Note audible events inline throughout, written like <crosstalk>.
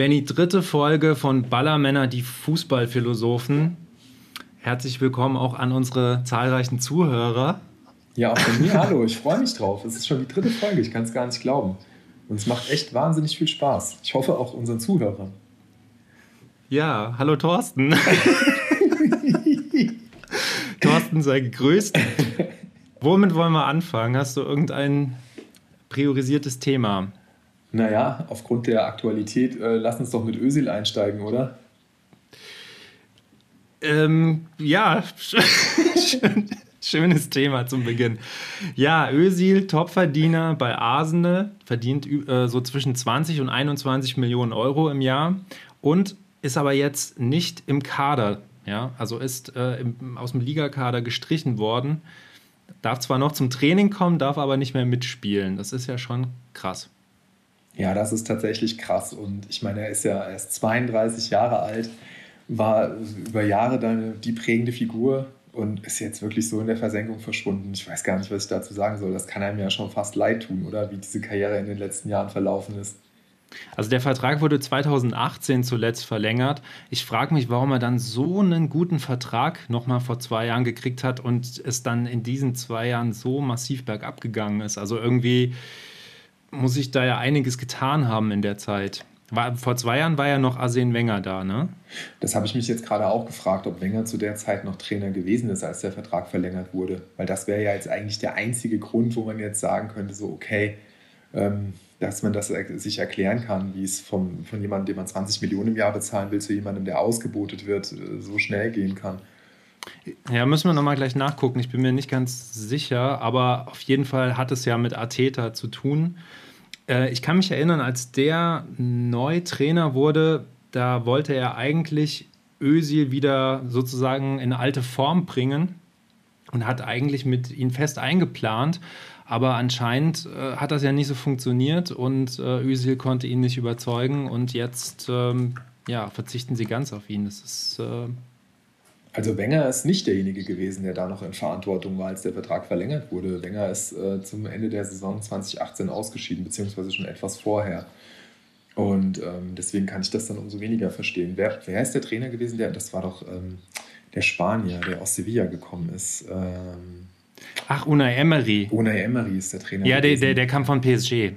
Benny, dritte Folge von Ballermänner, die Fußballphilosophen. Herzlich willkommen auch an unsere zahlreichen Zuhörer. Ja, auch von mir, hallo, ich freue mich drauf. Es ist schon die dritte Folge, ich kann es gar nicht glauben. Und es macht echt wahnsinnig viel Spaß. Ich hoffe auch unseren Zuhörern. Ja, hallo Thorsten. <laughs> Thorsten sei gegrüßt. Womit wollen wir anfangen? Hast du irgendein priorisiertes Thema? Naja, aufgrund der Aktualität, äh, lass uns doch mit Ösil einsteigen, oder? Ähm, ja, <laughs> schönes Thema zum Beginn. Ja, Özil, Topverdiener bei Arsenal, verdient äh, so zwischen 20 und 21 Millionen Euro im Jahr und ist aber jetzt nicht im Kader. Ja, also ist äh, im, aus dem Ligakader gestrichen worden. Darf zwar noch zum Training kommen, darf aber nicht mehr mitspielen. Das ist ja schon krass. Ja, das ist tatsächlich krass. Und ich meine, er ist ja erst 32 Jahre alt, war über Jahre dann die prägende Figur und ist jetzt wirklich so in der Versenkung verschwunden. Ich weiß gar nicht, was ich dazu sagen soll. Das kann einem ja schon fast leid tun, oder wie diese Karriere in den letzten Jahren verlaufen ist. Also der Vertrag wurde 2018 zuletzt verlängert. Ich frage mich, warum er dann so einen guten Vertrag nochmal vor zwei Jahren gekriegt hat und es dann in diesen zwei Jahren so massiv bergab gegangen ist. Also irgendwie muss ich da ja einiges getan haben in der Zeit. War, vor zwei Jahren war ja noch Arsene Wenger da, ne? Das habe ich mich jetzt gerade auch gefragt, ob Wenger zu der Zeit noch Trainer gewesen ist, als der Vertrag verlängert wurde. Weil das wäre ja jetzt eigentlich der einzige Grund, wo man jetzt sagen könnte, so okay, ähm, dass man das sich erklären kann, wie es vom, von jemandem, dem man 20 Millionen im Jahr bezahlen will, zu jemandem, der ausgebotet wird, äh, so schnell gehen kann. Ja, müssen wir nochmal gleich nachgucken. Ich bin mir nicht ganz sicher, aber auf jeden Fall hat es ja mit Arteta zu tun. Äh, ich kann mich erinnern, als der neu Trainer wurde, da wollte er eigentlich Özil wieder sozusagen in alte Form bringen und hat eigentlich mit ihm fest eingeplant. Aber anscheinend äh, hat das ja nicht so funktioniert und äh, Özil konnte ihn nicht überzeugen und jetzt ähm, ja, verzichten sie ganz auf ihn. Das ist äh, also Wenger ist nicht derjenige gewesen, der da noch in Verantwortung war, als der Vertrag verlängert wurde. Wenger ist äh, zum Ende der Saison 2018 ausgeschieden, beziehungsweise schon etwas vorher. Und ähm, deswegen kann ich das dann umso weniger verstehen. Wer, wer ist der Trainer gewesen? Der, das war doch ähm, der Spanier, der aus Sevilla gekommen ist. Ähm, Ach, Unai Emery. Unai Emery ist der Trainer. Ja, der, der, der kam von PSG.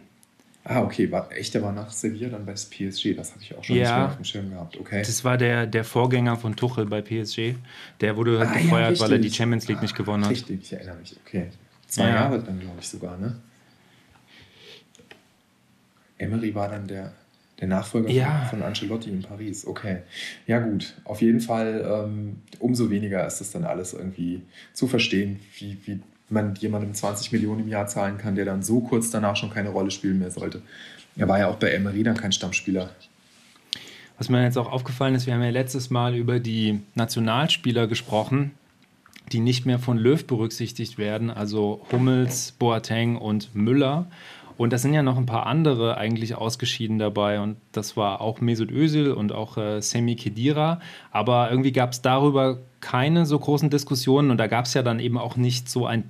Ah, okay, war, echt, der war nach Sevilla dann bei PSG, das hatte ich auch schon ja, nicht mehr auf dem Schirm gehabt, okay. Das war der, der Vorgänger von Tuchel bei PSG. Der wurde halt ah, gefeuert, ja, weil er die Champions League ah, nicht gewonnen hat. Richtig, ich erinnere mich, okay. Zwei ja. Jahre dann, glaube ich, sogar, ne? Emery war dann der, der Nachfolger ja. von, von Ancelotti in Paris. Okay. Ja, gut. Auf jeden Fall, ähm, umso weniger ist das dann alles irgendwie zu verstehen, wie, wie man jemandem 20 Millionen im Jahr zahlen kann, der dann so kurz danach schon keine Rolle spielen mehr sollte. Er war ja auch bei Emery dann kein Stammspieler. Was mir jetzt auch aufgefallen ist, wir haben ja letztes Mal über die Nationalspieler gesprochen, die nicht mehr von Löw berücksichtigt werden, also Hummels, Boateng und Müller. Und da sind ja noch ein paar andere eigentlich ausgeschieden dabei. Und das war auch Mesut Özil und auch äh, Semi Khedira. Aber irgendwie gab es darüber keine so großen Diskussionen. Und da gab es ja dann eben auch nicht so ein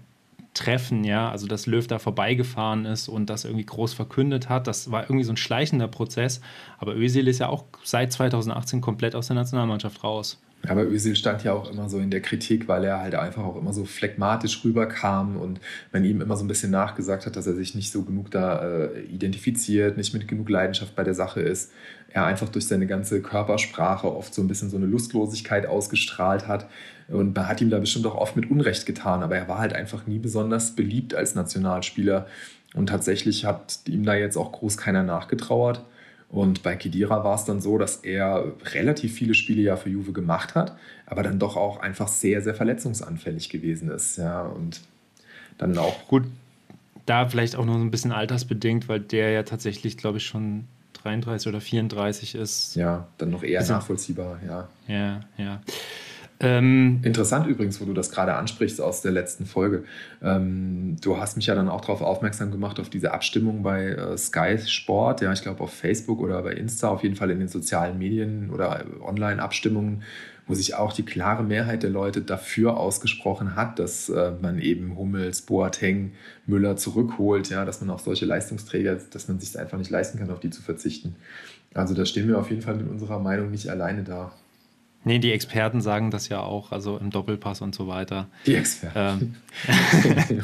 Treffen, ja, also dass Löw da vorbeigefahren ist und das irgendwie groß verkündet hat. Das war irgendwie so ein schleichender Prozess. Aber Özil ist ja auch seit 2018 komplett aus der Nationalmannschaft raus. Aber Özil stand ja auch immer so in der Kritik, weil er halt einfach auch immer so phlegmatisch rüberkam und man ihm immer so ein bisschen nachgesagt hat, dass er sich nicht so genug da äh, identifiziert, nicht mit genug Leidenschaft bei der Sache ist. Er einfach durch seine ganze Körpersprache oft so ein bisschen so eine Lustlosigkeit ausgestrahlt hat. Und man hat ihm da bestimmt auch oft mit Unrecht getan, aber er war halt einfach nie besonders beliebt als Nationalspieler. Und tatsächlich hat ihm da jetzt auch groß keiner nachgetrauert. Und bei Kedira war es dann so, dass er relativ viele Spiele ja für Juve gemacht hat, aber dann doch auch einfach sehr, sehr verletzungsanfällig gewesen ist. Ja, und dann auch. Gut, da vielleicht auch noch ein bisschen altersbedingt, weil der ja tatsächlich, glaube ich, schon 33 oder 34 ist. Ja, dann noch eher also, nachvollziehbar, ja. Ja, ja. Ähm, Interessant übrigens, wo du das gerade ansprichst aus der letzten Folge. Ähm, du hast mich ja dann auch darauf aufmerksam gemacht, auf diese Abstimmung bei äh, Sky Sport, ja, ich glaube auf Facebook oder bei Insta, auf jeden Fall in den sozialen Medien oder äh, Online-Abstimmungen, wo sich auch die klare Mehrheit der Leute dafür ausgesprochen hat, dass äh, man eben Hummels, Boateng, Müller zurückholt, ja, dass man auf solche Leistungsträger, dass man sich einfach nicht leisten kann, auf die zu verzichten. Also da stehen wir auf jeden Fall mit unserer Meinung nicht alleine da. Nee, die Experten sagen das ja auch, also im Doppelpass und so weiter. Die Experten. Ähm,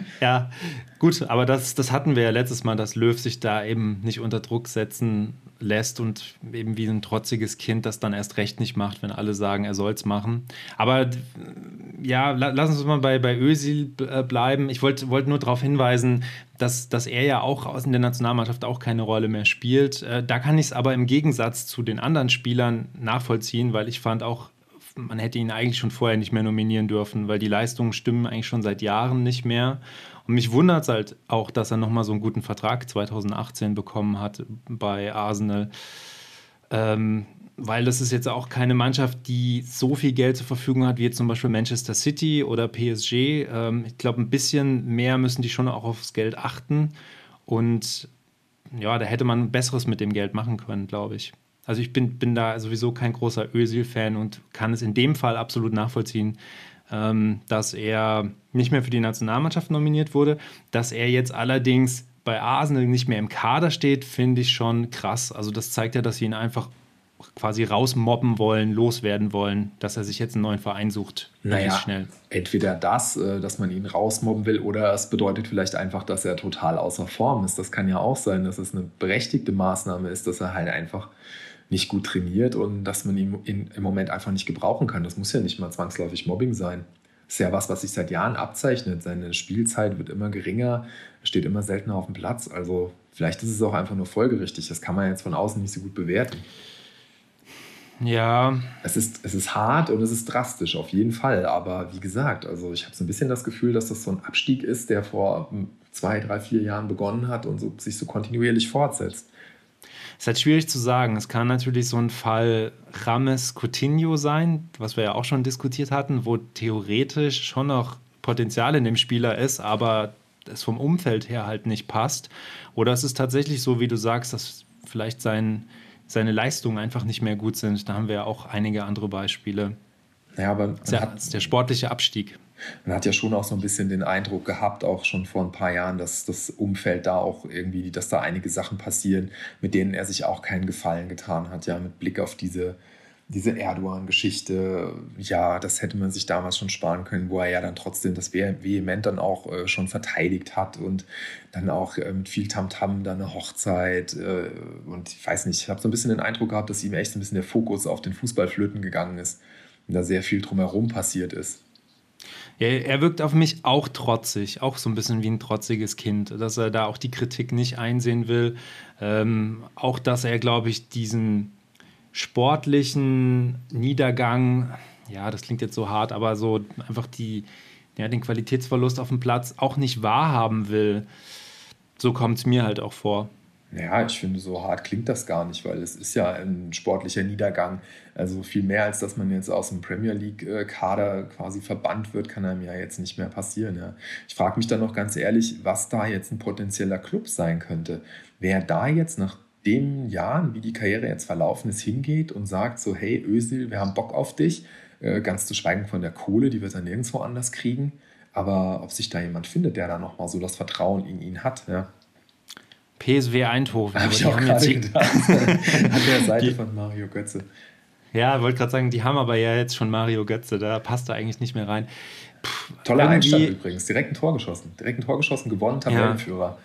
<laughs> ja, gut, aber das, das hatten wir ja letztes Mal, dass Löw sich da eben nicht unter Druck setzen lässt und eben wie ein trotziges Kind das dann erst recht nicht macht, wenn alle sagen, er soll es machen. Aber ja, lass uns mal bei, bei Özil äh, bleiben. Ich wollte wollt nur darauf hinweisen, dass, dass er ja auch in der Nationalmannschaft auch keine Rolle mehr spielt. Äh, da kann ich es aber im Gegensatz zu den anderen Spielern nachvollziehen, weil ich fand auch, man hätte ihn eigentlich schon vorher nicht mehr nominieren dürfen, weil die Leistungen stimmen eigentlich schon seit Jahren nicht mehr. Und mich wundert es halt auch, dass er nochmal so einen guten Vertrag 2018 bekommen hat bei Arsenal. Ähm, weil das ist jetzt auch keine Mannschaft, die so viel Geld zur Verfügung hat wie jetzt zum Beispiel Manchester City oder PSG. Ähm, ich glaube, ein bisschen mehr müssen die schon auch aufs Geld achten. Und ja, da hätte man Besseres mit dem Geld machen können, glaube ich. Also ich bin, bin da sowieso kein großer Özil-Fan und kann es in dem Fall absolut nachvollziehen, dass er nicht mehr für die Nationalmannschaft nominiert wurde. Dass er jetzt allerdings bei Arsenal nicht mehr im Kader steht, finde ich schon krass. Also das zeigt ja, dass sie ihn einfach quasi rausmobben wollen, loswerden wollen, dass er sich jetzt einen neuen Verein sucht. Naja, schnell. entweder das, äh, dass man ihn rausmobben will, oder es bedeutet vielleicht einfach, dass er total außer Form ist. Das kann ja auch sein, dass es eine berechtigte Maßnahme ist, dass er halt einfach nicht gut trainiert und dass man ihn im Moment einfach nicht gebrauchen kann. Das muss ja nicht mal zwangsläufig Mobbing sein. Das ist ja was, was sich seit Jahren abzeichnet. Seine Spielzeit wird immer geringer, steht immer seltener auf dem Platz. Also vielleicht ist es auch einfach nur folgerichtig. Das kann man jetzt von außen nicht so gut bewerten. Ja. Es ist, es ist hart und es ist drastisch, auf jeden Fall. Aber wie gesagt, also ich habe so ein bisschen das Gefühl, dass das so ein Abstieg ist, der vor zwei, drei, vier Jahren begonnen hat und so, sich so kontinuierlich fortsetzt. Es ist halt schwierig zu sagen. Es kann natürlich so ein Fall Rames Coutinho sein, was wir ja auch schon diskutiert hatten, wo theoretisch schon noch Potenzial in dem Spieler ist, aber es vom Umfeld her halt nicht passt. Oder es ist tatsächlich so, wie du sagst, dass vielleicht sein, seine Leistungen einfach nicht mehr gut sind. Da haben wir ja auch einige andere Beispiele. Ja, aber der, der sportliche Abstieg man hat ja schon auch so ein bisschen den Eindruck gehabt, auch schon vor ein paar Jahren, dass das Umfeld da auch irgendwie, dass da einige Sachen passieren, mit denen er sich auch keinen Gefallen getan hat, ja, mit Blick auf diese, diese Erdogan-Geschichte, ja, das hätte man sich damals schon sparen können, wo er ja dann trotzdem das vehement dann auch äh, schon verteidigt hat und dann auch äh, mit viel Tamtam -Tam dann eine Hochzeit äh, und ich weiß nicht, ich habe so ein bisschen den Eindruck gehabt, dass ihm echt ein bisschen der Fokus auf den Fußballflöten gegangen ist und da sehr viel drumherum passiert ist. Ja, er wirkt auf mich auch trotzig, auch so ein bisschen wie ein trotziges Kind, dass er da auch die Kritik nicht einsehen will. Ähm, auch, dass er, glaube ich, diesen sportlichen Niedergang, ja, das klingt jetzt so hart, aber so einfach die, ja, den Qualitätsverlust auf dem Platz auch nicht wahrhaben will. So kommt es mir halt auch vor. Ja, ich finde, so hart klingt das gar nicht, weil es ist ja ein sportlicher Niedergang. Also viel mehr, als dass man jetzt aus dem Premier League-Kader quasi verbannt wird, kann einem ja jetzt nicht mehr passieren. Ja. Ich frage mich dann noch ganz ehrlich, was da jetzt ein potenzieller Club sein könnte. Wer da jetzt nach den Jahren, wie die Karriere jetzt verlaufen ist, hingeht und sagt so, hey Ösil, wir haben Bock auf dich, äh, ganz zu schweigen von der Kohle, die wird er nirgendwo anders kriegen. Aber ob sich da jemand findet, der da nochmal so das Vertrauen in ihn hat, ja, PSW Eindhoven. Hab ich auch gerade gedacht. <laughs> An der Seite die, von Mario Götze. Ja, wollte gerade sagen, die haben aber ja jetzt schon Mario Götze, da passt er eigentlich nicht mehr rein. Puh, Toller Einstand übrigens, direkt ein Tor geschossen. Direkt ein Tor geschossen, gewonnen, Tabellenführer.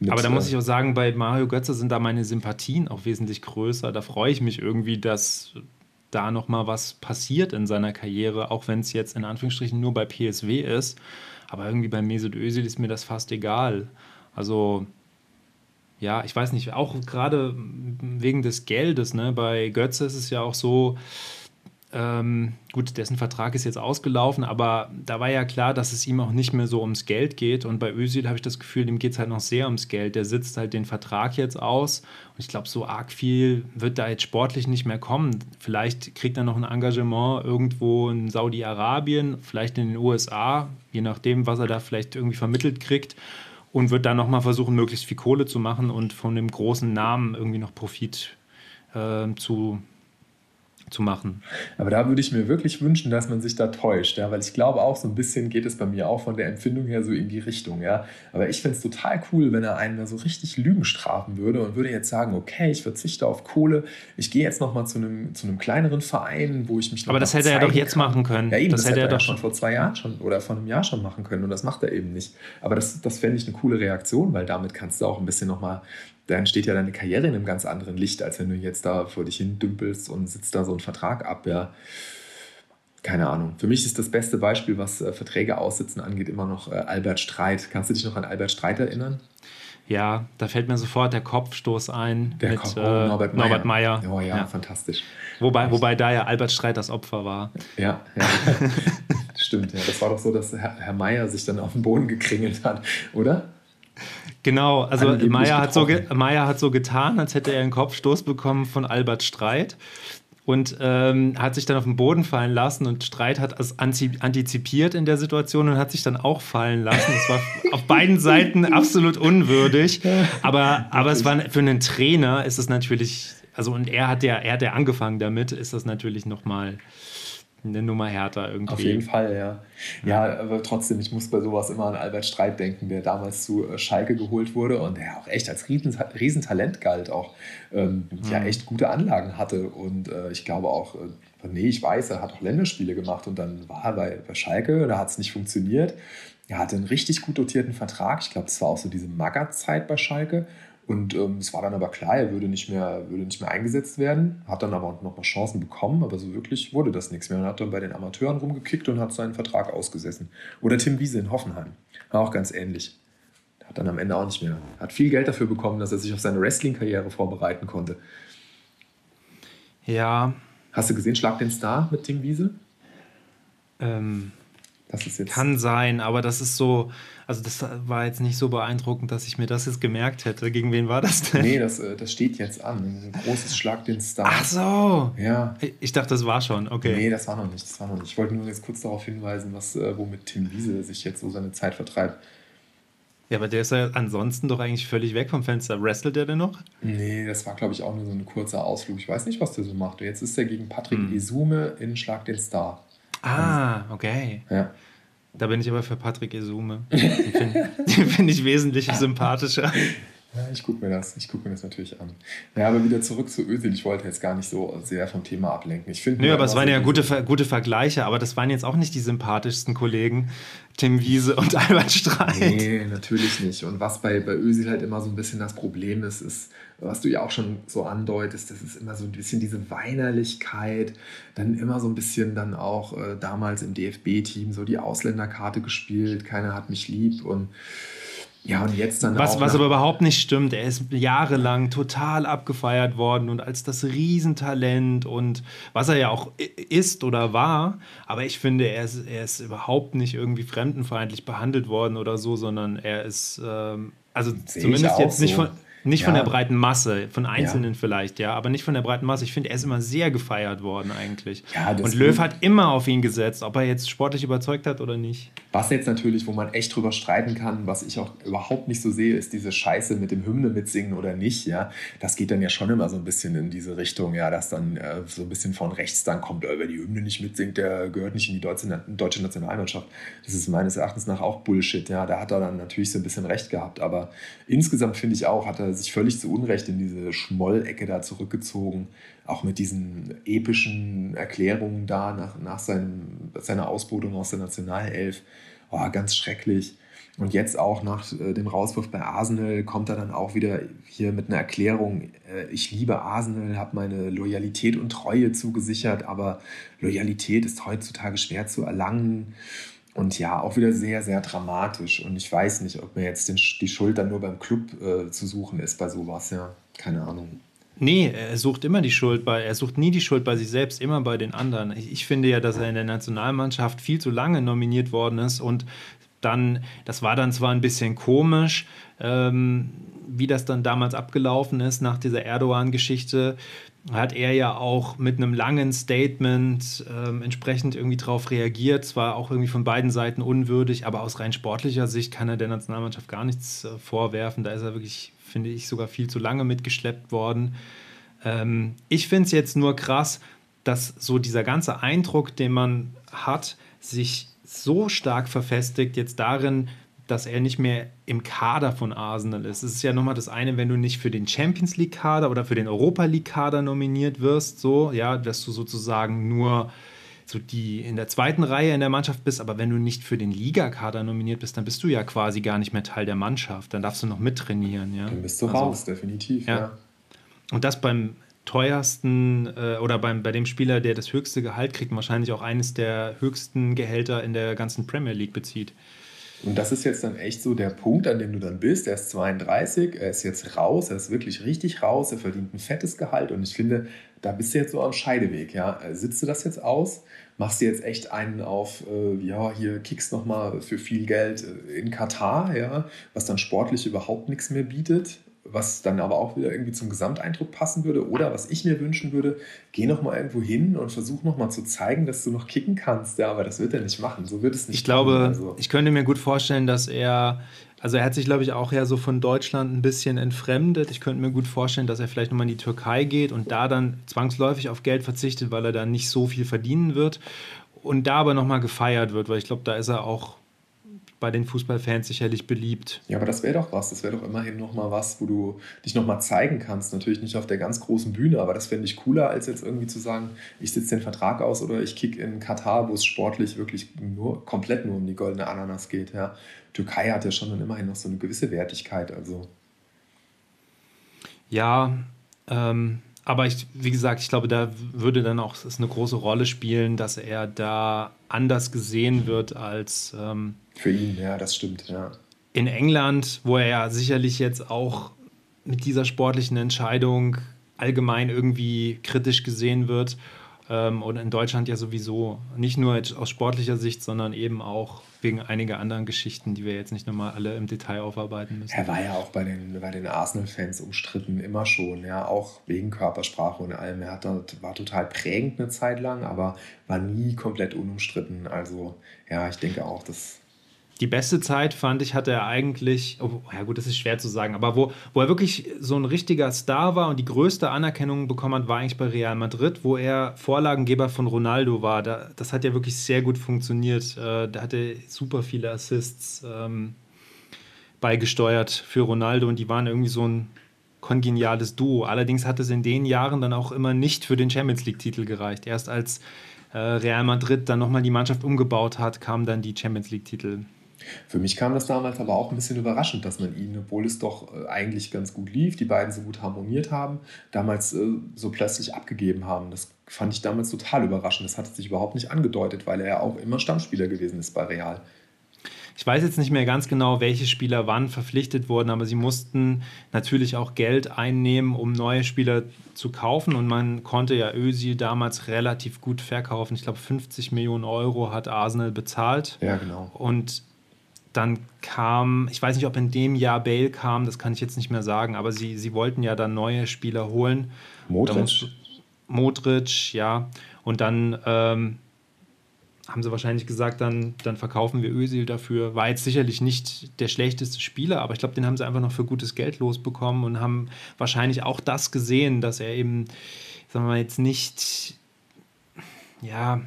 Ja. aber da muss ich auch sagen, bei Mario Götze sind da meine Sympathien auch wesentlich größer. Da freue ich mich irgendwie, dass da nochmal was passiert in seiner Karriere, auch wenn es jetzt in Anführungsstrichen nur bei PSW ist. Aber irgendwie bei Mesut Özil ist mir das fast egal. Also ja, ich weiß nicht, auch gerade wegen des Geldes, ne? Bei Götze ist es ja auch so, ähm, gut, dessen Vertrag ist jetzt ausgelaufen, aber da war ja klar, dass es ihm auch nicht mehr so ums Geld geht. Und bei Özil habe ich das Gefühl, dem geht es halt noch sehr ums Geld. Der sitzt halt den Vertrag jetzt aus. Und ich glaube, so arg viel wird da jetzt sportlich nicht mehr kommen. Vielleicht kriegt er noch ein Engagement irgendwo in Saudi-Arabien, vielleicht in den USA, je nachdem, was er da vielleicht irgendwie vermittelt kriegt und wird dann nochmal versuchen, möglichst viel Kohle zu machen und von dem großen Namen irgendwie noch Profit äh, zu, zu machen. Aber da würde ich mir wirklich wünschen, dass man sich da täuscht, ja, weil ich glaube auch, so ein bisschen geht es bei mir auch von der Empfindung her so in die Richtung, ja. Aber ich finde es total cool, wenn er einen da so richtig Lügen strafen würde und würde jetzt sagen, okay, ich verzichte auf Kohle, ich gehe jetzt nochmal zu einem, zu einem kleineren Verein, wo ich mich noch Aber das hätte er doch jetzt kann. machen können. Ja, eben, das, das hätte er doch schon vor zwei Jahren schon oder vor einem Jahr schon machen können und das macht er eben nicht. Aber das, das fände ich eine coole Reaktion, weil damit kannst du auch ein bisschen nochmal da entsteht ja deine Karriere in einem ganz anderen Licht, als wenn du jetzt da vor dich hin dümpelst und sitzt da so einen Vertrag ab. Ja. Keine Ahnung. Für mich ist das beste Beispiel, was äh, Verträge aussitzen angeht, immer noch äh, Albert Streit. Kannst du dich noch an Albert Streit erinnern? Ja, da fällt mir sofort der Kopfstoß ein der mit Kopf, oh, äh, Norbert Meyer. Norbert Meyer. Oh ja, ja, fantastisch. Wobei, wobei da ja Albert Streit das Opfer war. Ja, ja. <laughs> stimmt. Ja. Das war doch so, dass Herr, Herr Meyer sich dann auf den Boden gekringelt hat, oder? Genau, also Meier hat, so Meier hat so getan, als hätte er einen Kopfstoß bekommen von Albert Streit und ähm, hat sich dann auf den Boden fallen lassen und Streit hat es antizipiert in der Situation und hat sich dann auch fallen lassen. Das war <laughs> auf beiden Seiten absolut unwürdig, <laughs> aber, aber es war für einen Trainer ist es natürlich, also und er hat ja, er hat ja angefangen damit, ist das natürlich nochmal eine Nummer härter irgendwie. Auf jeden Fall, ja. Ja, aber trotzdem, ich muss bei sowas immer an Albert Streit denken, der damals zu äh, Schalke geholt wurde und der auch echt als Riesentalent galt, auch ähm, mhm. ja echt gute Anlagen hatte. Und äh, ich glaube auch, äh, nee, ich weiß, er hat auch Länderspiele gemacht und dann war er bei, bei Schalke, da hat es nicht funktioniert. Er hatte einen richtig gut dotierten Vertrag. Ich glaube, das war auch so diese Magger-Zeit bei Schalke. Und ähm, es war dann aber klar, er würde nicht, mehr, würde nicht mehr eingesetzt werden, hat dann aber noch mal Chancen bekommen, aber so wirklich wurde das nichts mehr. Und hat dann bei den Amateuren rumgekickt und hat seinen Vertrag ausgesessen. Oder Tim Wiese in Hoffenheim, war auch ganz ähnlich. Hat dann am Ende auch nicht mehr, hat viel Geld dafür bekommen, dass er sich auf seine Wrestling-Karriere vorbereiten konnte. Ja. Hast du gesehen, Schlag den Star mit Tim Wiese? Ähm, kann sein, aber das ist so, also das war jetzt nicht so beeindruckend, dass ich mir das jetzt gemerkt hätte. Gegen wen war das denn? Nee, das, äh, das steht jetzt an. Ein großes Schlag den Star. Ach so. Ja. Ich dachte, das war schon, okay. Nee, das war noch nicht. Das war noch nicht. Ich wollte nur jetzt kurz darauf hinweisen, was, äh, womit Tim Wiese sich jetzt so seine Zeit vertreibt. Ja, aber der ist ja ansonsten doch eigentlich völlig weg vom Fenster. Wrestelt der denn noch? Nee, das war, glaube ich, auch nur so ein kurzer Ausflug. Ich weiß nicht, was der so macht. Jetzt ist er gegen Patrick hm. Isume in Schlag den Star. Ah, okay. Ja. Da bin ich aber für Patrick Esume. Den finde <laughs> find ich wesentlich sympathischer. Ja, ich gucke mir das, mir das natürlich an. Ja, aber wieder zurück zu Özil. Ich wollte jetzt gar nicht so sehr vom Thema ablenken. Ich finde. Nö, aber es waren ja gute, gute Vergleiche, aber das waren jetzt auch nicht die sympathischsten Kollegen, Tim Wiese und <laughs> Albert Streit. Nee, natürlich nicht. Und was bei, bei Özil halt immer so ein bisschen das Problem ist, ist, was du ja auch schon so andeutest, das ist immer so ein bisschen diese Weinerlichkeit, dann immer so ein bisschen dann auch äh, damals im DFB-Team so die Ausländerkarte gespielt, keiner hat mich lieb und ja, und jetzt dann was, auch. Was aber überhaupt nicht stimmt, er ist jahrelang total abgefeiert worden und als das Riesentalent und was er ja auch ist oder war. Aber ich finde, er ist, er ist überhaupt nicht irgendwie fremdenfeindlich behandelt worden oder so, sondern er ist, ähm, also Sehe zumindest jetzt so. nicht von nicht ja. von der breiten Masse, von Einzelnen ja. vielleicht, ja, aber nicht von der breiten Masse. Ich finde, er ist immer sehr gefeiert worden eigentlich. Ja, und Löw hat immer auf ihn gesetzt, ob er jetzt sportlich überzeugt hat oder nicht. Was jetzt natürlich, wo man echt drüber streiten kann, was ich auch überhaupt nicht so sehe, ist diese Scheiße mit dem Hymne mitsingen oder nicht, ja. Das geht dann ja schon immer so ein bisschen in diese Richtung, ja, dass dann äh, so ein bisschen von rechts dann kommt, äh, wer die Hymne nicht mitsingt, der gehört nicht in die deutsche, deutsche Nationalmannschaft. Das ist meines Erachtens nach auch Bullshit, ja. Da hat er dann natürlich so ein bisschen recht gehabt, aber insgesamt finde ich auch, hat er sich völlig zu Unrecht in diese Schmollecke da zurückgezogen. Auch mit diesen epischen Erklärungen da nach, nach seinem, seiner Ausbotung aus der Nationalelf. Oh, ganz schrecklich. Und jetzt auch nach äh, dem Rauswurf bei Arsenal kommt er dann auch wieder hier mit einer Erklärung, äh, ich liebe Arsenal, habe meine Loyalität und Treue zugesichert, aber Loyalität ist heutzutage schwer zu erlangen. Und ja, auch wieder sehr, sehr dramatisch. Und ich weiß nicht, ob mir jetzt den, die Schuld dann nur beim Club äh, zu suchen ist bei sowas, ja. Keine Ahnung. Nee, er sucht immer die Schuld bei, er sucht nie die Schuld bei sich selbst, immer bei den anderen. Ich, ich finde ja, dass er in der Nationalmannschaft viel zu lange nominiert worden ist und dann, das war dann zwar ein bisschen komisch, ähm, wie das dann damals abgelaufen ist nach dieser Erdogan-Geschichte, hat er ja auch mit einem langen Statement ähm, entsprechend irgendwie darauf reagiert. Zwar auch irgendwie von beiden Seiten unwürdig, aber aus rein sportlicher Sicht kann er der Nationalmannschaft gar nichts äh, vorwerfen. Da ist er wirklich, finde ich, sogar viel zu lange mitgeschleppt worden. Ähm, ich finde es jetzt nur krass, dass so dieser ganze Eindruck, den man hat, sich so stark verfestigt jetzt darin, dass er nicht mehr im Kader von Arsenal ist. Es ist ja nochmal das eine, wenn du nicht für den Champions League Kader oder für den Europa League Kader nominiert wirst, so, ja, dass du sozusagen nur so die in der zweiten Reihe in der Mannschaft bist, aber wenn du nicht für den Ligakader nominiert bist, dann bist du ja quasi gar nicht mehr Teil der Mannschaft. Dann darfst du noch mittrainieren, ja. Dann bist du also, raus, definitiv, ja. ja. Und das beim teuersten äh, oder beim, bei dem Spieler, der das höchste Gehalt kriegt, wahrscheinlich auch eines der höchsten Gehälter in der ganzen Premier League bezieht. Und das ist jetzt dann echt so der Punkt, an dem du dann bist. Er ist 32, er ist jetzt raus, er ist wirklich richtig raus, er verdient ein fettes Gehalt und ich finde, da bist du jetzt so am Scheideweg. Ja? Sitzt du das jetzt aus? Machst du jetzt echt einen auf, äh, ja, hier kickst nochmal für viel Geld äh, in Katar, ja, was dann sportlich überhaupt nichts mehr bietet? Was dann aber auch wieder irgendwie zum Gesamteindruck passen würde. Oder was ich mir wünschen würde, geh noch mal irgendwo hin und versuch noch mal zu zeigen, dass du noch kicken kannst. Ja, aber das wird er nicht machen. So wird es nicht. Ich glaube, also. ich könnte mir gut vorstellen, dass er, also er hat sich, glaube ich, auch ja so von Deutschland ein bisschen entfremdet. Ich könnte mir gut vorstellen, dass er vielleicht noch mal in die Türkei geht und da dann zwangsläufig auf Geld verzichtet, weil er dann nicht so viel verdienen wird. Und da aber noch mal gefeiert wird, weil ich glaube, da ist er auch bei den Fußballfans sicherlich beliebt. Ja, aber das wäre doch was. Das wäre doch immerhin nochmal was, wo du dich nochmal zeigen kannst. Natürlich nicht auf der ganz großen Bühne, aber das fände ich cooler, als jetzt irgendwie zu sagen, ich sitze den Vertrag aus oder ich kick in Katar, wo es sportlich wirklich nur komplett nur um die goldene Ananas geht. Ja. Türkei hat ja schon dann immerhin noch so eine gewisse Wertigkeit. Also. Ja, ähm, aber ich, wie gesagt, ich glaube, da würde dann auch es eine große Rolle spielen, dass er da anders gesehen wird als. Ähm, Für ihn, ja, das stimmt, ja. In England, wo er ja sicherlich jetzt auch mit dieser sportlichen Entscheidung allgemein irgendwie kritisch gesehen wird. Ähm, und in Deutschland ja sowieso. Nicht nur aus sportlicher Sicht, sondern eben auch wegen einiger anderen Geschichten, die wir jetzt nicht nochmal alle im Detail aufarbeiten müssen. Er war ja auch bei den, bei den Arsenal-Fans umstritten, immer schon, ja, auch wegen Körpersprache und allem. Er hat dort, war total prägend eine Zeit lang, aber war nie komplett unumstritten. Also ja, ich denke auch, dass die beste Zeit, fand ich, hatte er eigentlich, oh, ja gut, das ist schwer zu sagen, aber wo, wo er wirklich so ein richtiger Star war und die größte Anerkennung bekommen hat, war eigentlich bei Real Madrid, wo er Vorlagengeber von Ronaldo war. Da, das hat ja wirklich sehr gut funktioniert. Äh, da er super viele Assists ähm, beigesteuert für Ronaldo und die waren irgendwie so ein kongeniales Duo. Allerdings hat es in den Jahren dann auch immer nicht für den Champions League-Titel gereicht. Erst als äh, Real Madrid dann nochmal die Mannschaft umgebaut hat, kamen dann die Champions League-Titel. Für mich kam das damals aber auch ein bisschen überraschend, dass man ihn, obwohl es doch äh, eigentlich ganz gut lief, die beiden so gut harmoniert haben, damals äh, so plötzlich abgegeben haben. Das fand ich damals total überraschend. Das hat sich überhaupt nicht angedeutet, weil er ja auch immer Stammspieler gewesen ist bei Real. Ich weiß jetzt nicht mehr ganz genau, welche Spieler wann verpflichtet wurden, aber sie mussten natürlich auch Geld einnehmen, um neue Spieler zu kaufen. Und man konnte ja Özil damals relativ gut verkaufen. Ich glaube, 50 Millionen Euro hat Arsenal bezahlt. Ja, genau. Und dann kam, ich weiß nicht, ob in dem Jahr Bale kam, das kann ich jetzt nicht mehr sagen, aber sie, sie wollten ja dann neue Spieler holen. Modric. Modric, ja. Und dann ähm, haben sie wahrscheinlich gesagt, dann, dann verkaufen wir Özil dafür. War jetzt sicherlich nicht der schlechteste Spieler, aber ich glaube, den haben sie einfach noch für gutes Geld losbekommen und haben wahrscheinlich auch das gesehen, dass er eben, sagen wir mal, jetzt nicht, ja,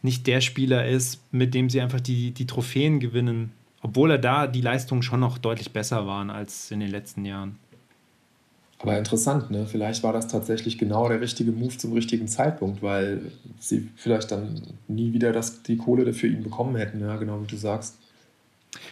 nicht der Spieler ist, mit dem sie einfach die, die Trophäen gewinnen obwohl er da die Leistungen schon noch deutlich besser waren als in den letzten Jahren. Aber interessant, ne? Vielleicht war das tatsächlich genau der richtige Move zum richtigen Zeitpunkt, weil sie vielleicht dann nie wieder das, die Kohle für ihn bekommen hätten, ja, genau wie du sagst.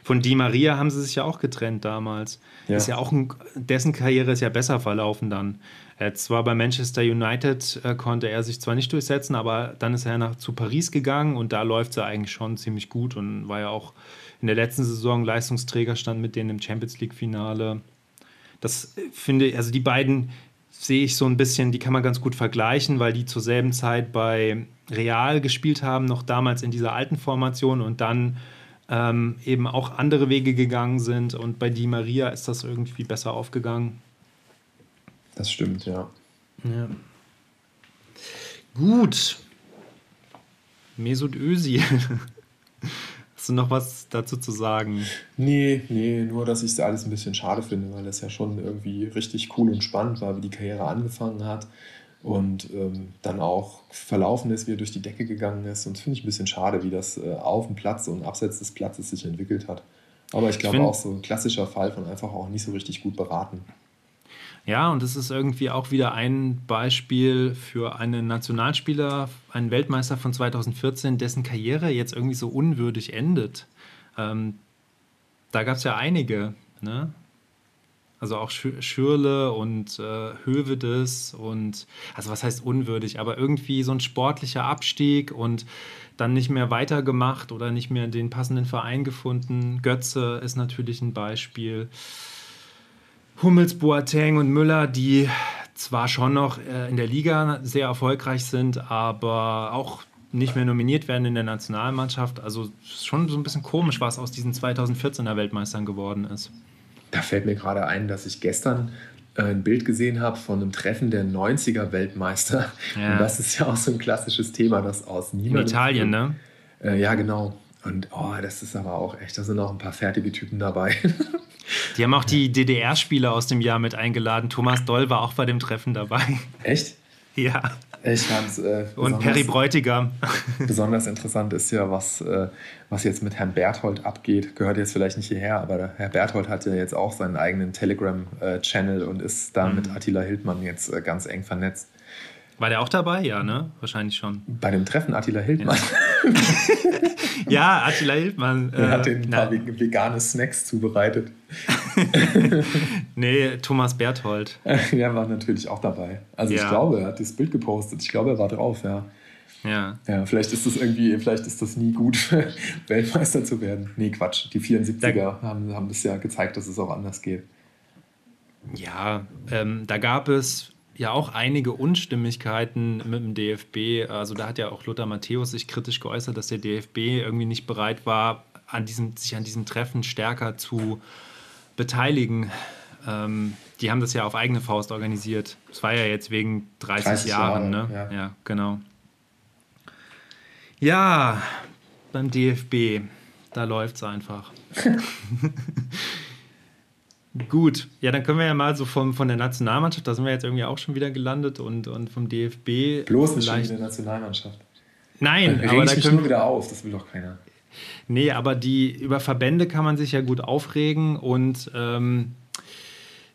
Von Di Maria haben sie sich ja auch getrennt damals. Ja. Ist ja auch ein, dessen Karriere ist ja besser verlaufen dann. Er zwar bei Manchester United äh, konnte er sich zwar nicht durchsetzen, aber dann ist er nach, zu Paris gegangen und da läuft es ja eigentlich schon ziemlich gut und war ja auch in der letzten Saison Leistungsträger stand mit denen im Champions League-Finale. Das äh, finde ich, also die beiden sehe ich so ein bisschen, die kann man ganz gut vergleichen, weil die zur selben Zeit bei Real gespielt haben, noch damals in dieser alten Formation und dann ähm, eben auch andere Wege gegangen sind. Und bei Di Maria ist das irgendwie besser aufgegangen. Das stimmt, ja. ja. Gut. Mesut Özil. Hast du noch was dazu zu sagen? Nee, nee, nur dass ich es alles ein bisschen schade finde, weil das ja schon irgendwie richtig cool und spannend war, wie die Karriere angefangen hat. und ähm, dann auch verlaufen ist, wie er durch die Decke gegangen ist. Und das finde ich ein bisschen schade, wie das äh, auf dem Platz und abseits des Platzes sich entwickelt hat. Aber ich glaube auch so ein klassischer Fall von einfach auch nicht so richtig gut beraten. Ja, und es ist irgendwie auch wieder ein Beispiel für einen Nationalspieler, einen Weltmeister von 2014, dessen Karriere jetzt irgendwie so unwürdig endet. Ähm, da gab es ja einige, ne? Also auch Schürle und äh, Hövedes und, also was heißt unwürdig, aber irgendwie so ein sportlicher Abstieg und dann nicht mehr weitergemacht oder nicht mehr den passenden Verein gefunden. Götze ist natürlich ein Beispiel. Hummels, Boateng und Müller, die zwar schon noch äh, in der Liga sehr erfolgreich sind, aber auch nicht mehr nominiert werden in der Nationalmannschaft. Also schon so ein bisschen komisch, was aus diesen 2014er Weltmeistern geworden ist. Da fällt mir gerade ein, dass ich gestern äh, ein Bild gesehen habe von einem Treffen der 90er Weltmeister. Ja. Und das ist ja auch so ein klassisches Thema, das aus niemandem. In Italien, ne? Äh, ja, genau. Und oh, das ist aber auch echt, da sind auch ein paar fertige Typen dabei. <laughs> Die haben auch die DDR-Spieler aus dem Jahr mit eingeladen. Thomas Doll war auch bei dem Treffen dabei. Echt? Ja. Ich fand's, äh, Und Perry Bräutigam. Besonders interessant ist ja, was, äh, was jetzt mit Herrn Berthold abgeht. Gehört jetzt vielleicht nicht hierher, aber Herr Berthold hat ja jetzt auch seinen eigenen Telegram-Channel und ist da mhm. mit Attila Hildmann jetzt äh, ganz eng vernetzt. War der auch dabei? Ja, ne? Wahrscheinlich schon. Bei dem Treffen Attila Hildmann. Ja, <laughs> ja Attila Hildmann. <laughs> Er hat den ein paar na. vegane Snacks zubereitet. <laughs> nee, Thomas Berthold. Er war natürlich auch dabei. Also ja. ich glaube, er hat das Bild gepostet. Ich glaube, er war drauf, ja. Ja. Ja, vielleicht ist das irgendwie, vielleicht ist das nie gut, Weltmeister zu werden. Nee, Quatsch. Die 74er da, haben, haben das ja gezeigt, dass es auch anders geht. Ja, ähm, da gab es ja auch einige Unstimmigkeiten mit dem DFB. Also da hat ja auch Lothar Matthäus sich kritisch geäußert, dass der DFB irgendwie nicht bereit war, an diesem, sich an diesem Treffen stärker zu beteiligen. Ähm, die haben das ja auf eigene Faust organisiert. Das war ja jetzt wegen 30, 30 Jahren, Jahre, ne? Ja. ja, genau. Ja, beim DFB, da läuft es einfach. <laughs> Gut, ja, dann können wir ja mal so vom, von der Nationalmannschaft, da sind wir jetzt irgendwie auch schon wieder gelandet und, und vom DFB. Bloß nicht schon in der Nationalmannschaft. Nein, dann aber da können wir wieder auf, das will doch keiner. Nee, aber die über Verbände kann man sich ja gut aufregen und ähm,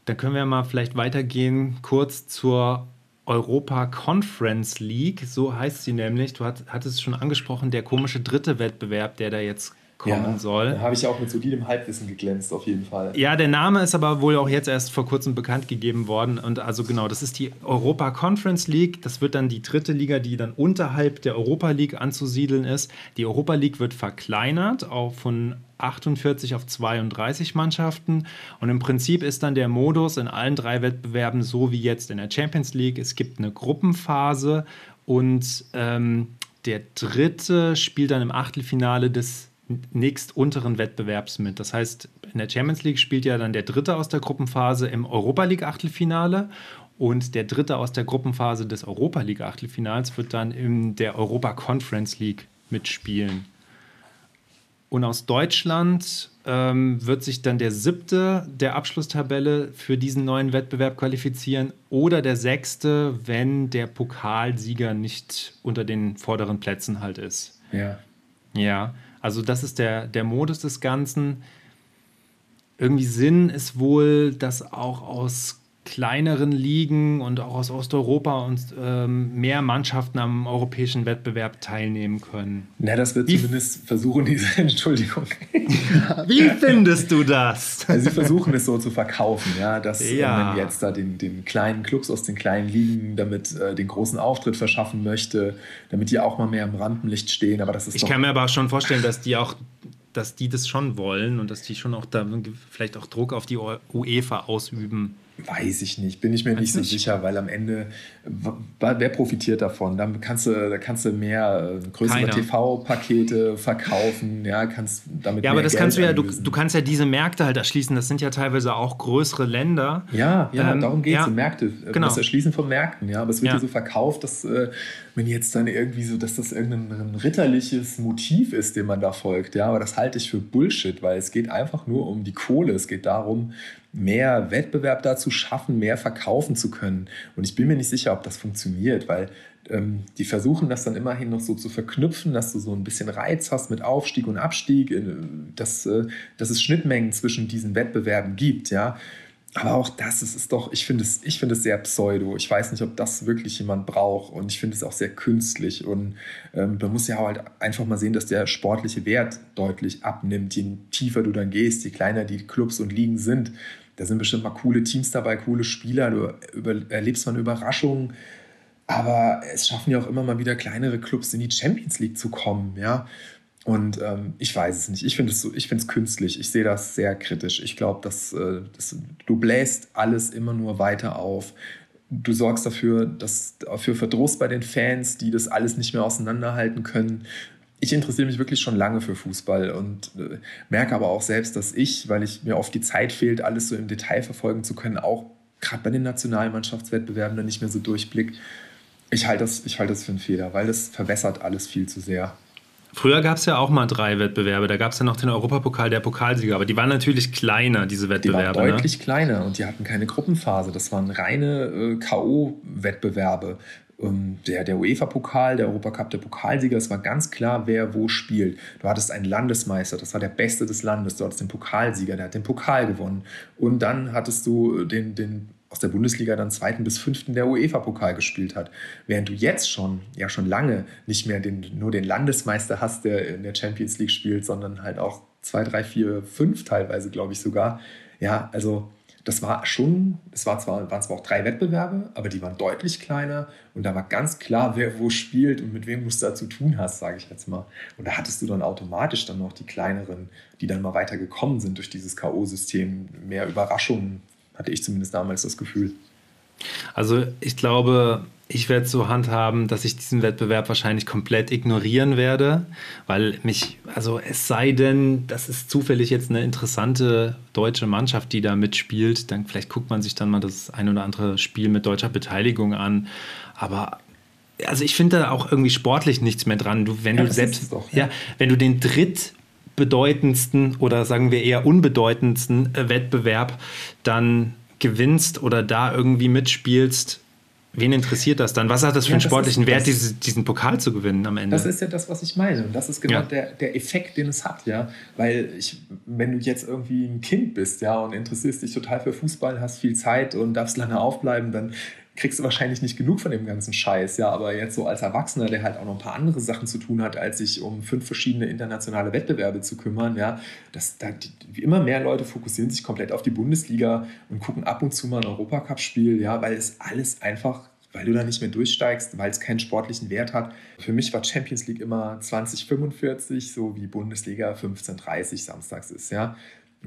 dann können wir mal vielleicht weitergehen kurz zur Europa Conference League, so heißt sie nämlich. Du hattest es schon angesprochen, der komische dritte Wettbewerb, der da jetzt kommen ja, soll. Da habe ich auch mit solidem Halbwissen geglänzt, auf jeden Fall. Ja, der Name ist aber wohl auch jetzt erst vor kurzem bekannt gegeben worden. Und also genau, das ist die Europa Conference League. Das wird dann die dritte Liga, die dann unterhalb der Europa League anzusiedeln ist. Die Europa League wird verkleinert auch von 48 auf 32 Mannschaften. Und im Prinzip ist dann der Modus in allen drei Wettbewerben so wie jetzt in der Champions League. Es gibt eine Gruppenphase und ähm, der dritte spielt dann im Achtelfinale des nächst unteren Wettbewerbs mit. Das heißt, in der Champions League spielt ja dann der Dritte aus der Gruppenphase im Europa League Achtelfinale und der Dritte aus der Gruppenphase des Europa League Achtelfinals wird dann in der Europa Conference League mitspielen. Und aus Deutschland ähm, wird sich dann der Siebte der Abschlusstabelle für diesen neuen Wettbewerb qualifizieren oder der Sechste, wenn der Pokalsieger nicht unter den vorderen Plätzen halt ist. Ja. Ja. Also das ist der, der Modus des Ganzen. Irgendwie Sinn ist wohl, dass auch aus kleineren Ligen und auch aus Osteuropa und ähm, mehr Mannschaften am europäischen Wettbewerb teilnehmen können. Na, das wird Wie zumindest versuchen, diese <laughs> Entschuldigung. <laughs> Wie findest du das? Also sie versuchen es so zu verkaufen, ja, dass äh, ja. man jetzt da den, den kleinen Clubs aus den kleinen Ligen damit äh, den großen Auftritt verschaffen möchte, damit die auch mal mehr im Rampenlicht stehen. Aber das ist ich kann mir aber schon vorstellen, dass die auch dass die das schon wollen und dass die schon auch da vielleicht auch Druck auf die UEFA ausüben. Weiß ich nicht, bin ich mir nicht so nicht. sicher, weil am Ende, wer profitiert davon? Dann kannst du, da kannst du mehr äh, größere TV-Pakete verkaufen, ja, kannst damit Ja, aber das Geld kannst du ja, du, du, kannst ja diese Märkte halt erschließen, das sind ja teilweise auch größere Länder. Ja, ja, ähm, darum geht es, ja, Märkte, äh, genau. das Erschließen von Märkten, ja, aber es wird ja, so verkauft, dass äh, wenn jetzt dann irgendwie so, dass das irgendein ritterliches Motiv ist, dem man da folgt, ja, aber das halte ich für Bullshit, weil es geht einfach nur um die Kohle, es geht darum, mehr Wettbewerb dazu schaffen, mehr verkaufen zu können. Und ich bin mir nicht sicher, ob das funktioniert, weil ähm, die versuchen das dann immerhin noch so zu verknüpfen, dass du so ein bisschen Reiz hast mit Aufstieg und Abstieg, äh, dass, äh, dass es Schnittmengen zwischen diesen Wettbewerben gibt, ja. Aber auch das ist, ist doch, ich finde es, ich finde es sehr pseudo. Ich weiß nicht, ob das wirklich jemand braucht und ich finde es auch sehr künstlich. Und ähm, man muss ja halt einfach mal sehen, dass der sportliche Wert deutlich abnimmt. Je tiefer du dann gehst, je kleiner die Clubs und Ligen sind. Da sind bestimmt mal coole Teams dabei, coole Spieler. Du über, erlebst mal eine Überraschung. Aber es schaffen ja auch immer mal wieder kleinere Clubs in die Champions League zu kommen, ja. Und ähm, ich weiß es nicht. Ich finde es so, ich finde es künstlich. Ich sehe das sehr kritisch. Ich glaube, dass, äh, dass du bläst alles immer nur weiter auf. Du sorgst dafür, dass für Verdruss bei den Fans, die das alles nicht mehr auseinanderhalten können. Ich interessiere mich wirklich schon lange für Fußball und äh, merke aber auch selbst, dass ich, weil ich mir oft die Zeit fehlt, alles so im Detail verfolgen zu können, auch gerade bei den Nationalmannschaftswettbewerben dann nicht mehr so durchblick. Ich halte das, ich halte das für einen Fehler, weil das verwässert alles viel zu sehr. Früher gab es ja auch mal drei Wettbewerbe. Da gab es ja noch den Europapokal der Pokalsieger, aber die waren natürlich kleiner, diese Wettbewerbe. Die waren ne? deutlich ne? kleiner und die hatten keine Gruppenphase. Das waren reine äh, K.O.-Wettbewerbe. Ähm, der, der UEFA-Pokal, der Europacup der Pokalsieger, es war ganz klar, wer wo spielt. Du hattest einen Landesmeister, das war der Beste des Landes. Du hattest den Pokalsieger, der hat den Pokal gewonnen. Und dann hattest du den, den aus der Bundesliga dann zweiten bis fünften der UEFA-Pokal gespielt hat. Während du jetzt schon, ja schon lange, nicht mehr den, nur den Landesmeister hast, der in der Champions League spielt, sondern halt auch zwei, drei, vier, fünf teilweise, glaube ich sogar. Ja, also das war schon, es war zwar, waren zwar auch drei Wettbewerbe, aber die waren deutlich kleiner und da war ganz klar, wer wo spielt und mit wem du es da zu tun hast, sage ich jetzt mal. Und da hattest du dann automatisch dann noch die kleineren, die dann mal weiter gekommen sind durch dieses K.O.-System, mehr Überraschungen hatte ich zumindest damals das Gefühl. Also ich glaube, ich werde es so handhaben, dass ich diesen Wettbewerb wahrscheinlich komplett ignorieren werde, weil mich, also es sei denn, das ist zufällig jetzt eine interessante deutsche Mannschaft, die da mitspielt, dann vielleicht guckt man sich dann mal das ein oder andere Spiel mit deutscher Beteiligung an. Aber also ich finde da auch irgendwie sportlich nichts mehr dran. Du, wenn ja, du selbst, doch, ja. ja, wenn du den dritt bedeutendsten oder sagen wir eher unbedeutendsten äh, Wettbewerb dann gewinnst oder da irgendwie mitspielst, wen interessiert das dann? Was hat das für ja, einen sportlichen ist, Wert, diese, diesen Pokal zu gewinnen am Ende? Das ist ja das, was ich meine. Und das ist genau ja. der, der Effekt, den es hat, ja. Weil ich, wenn du jetzt irgendwie ein Kind bist, ja, und interessierst dich total für Fußball, hast viel Zeit und darfst lange aufbleiben, dann kriegst du wahrscheinlich nicht genug von dem ganzen Scheiß, ja, aber jetzt so als Erwachsener, der halt auch noch ein paar andere Sachen zu tun hat, als sich um fünf verschiedene internationale Wettbewerbe zu kümmern, ja, das, da, die, immer mehr Leute fokussieren sich komplett auf die Bundesliga und gucken ab und zu mal ein Europacup-Spiel, ja, weil es alles einfach weil du da nicht mehr durchsteigst, weil es keinen sportlichen Wert hat. Für mich war Champions League immer 2045, so wie Bundesliga 1530 samstags ist, ja.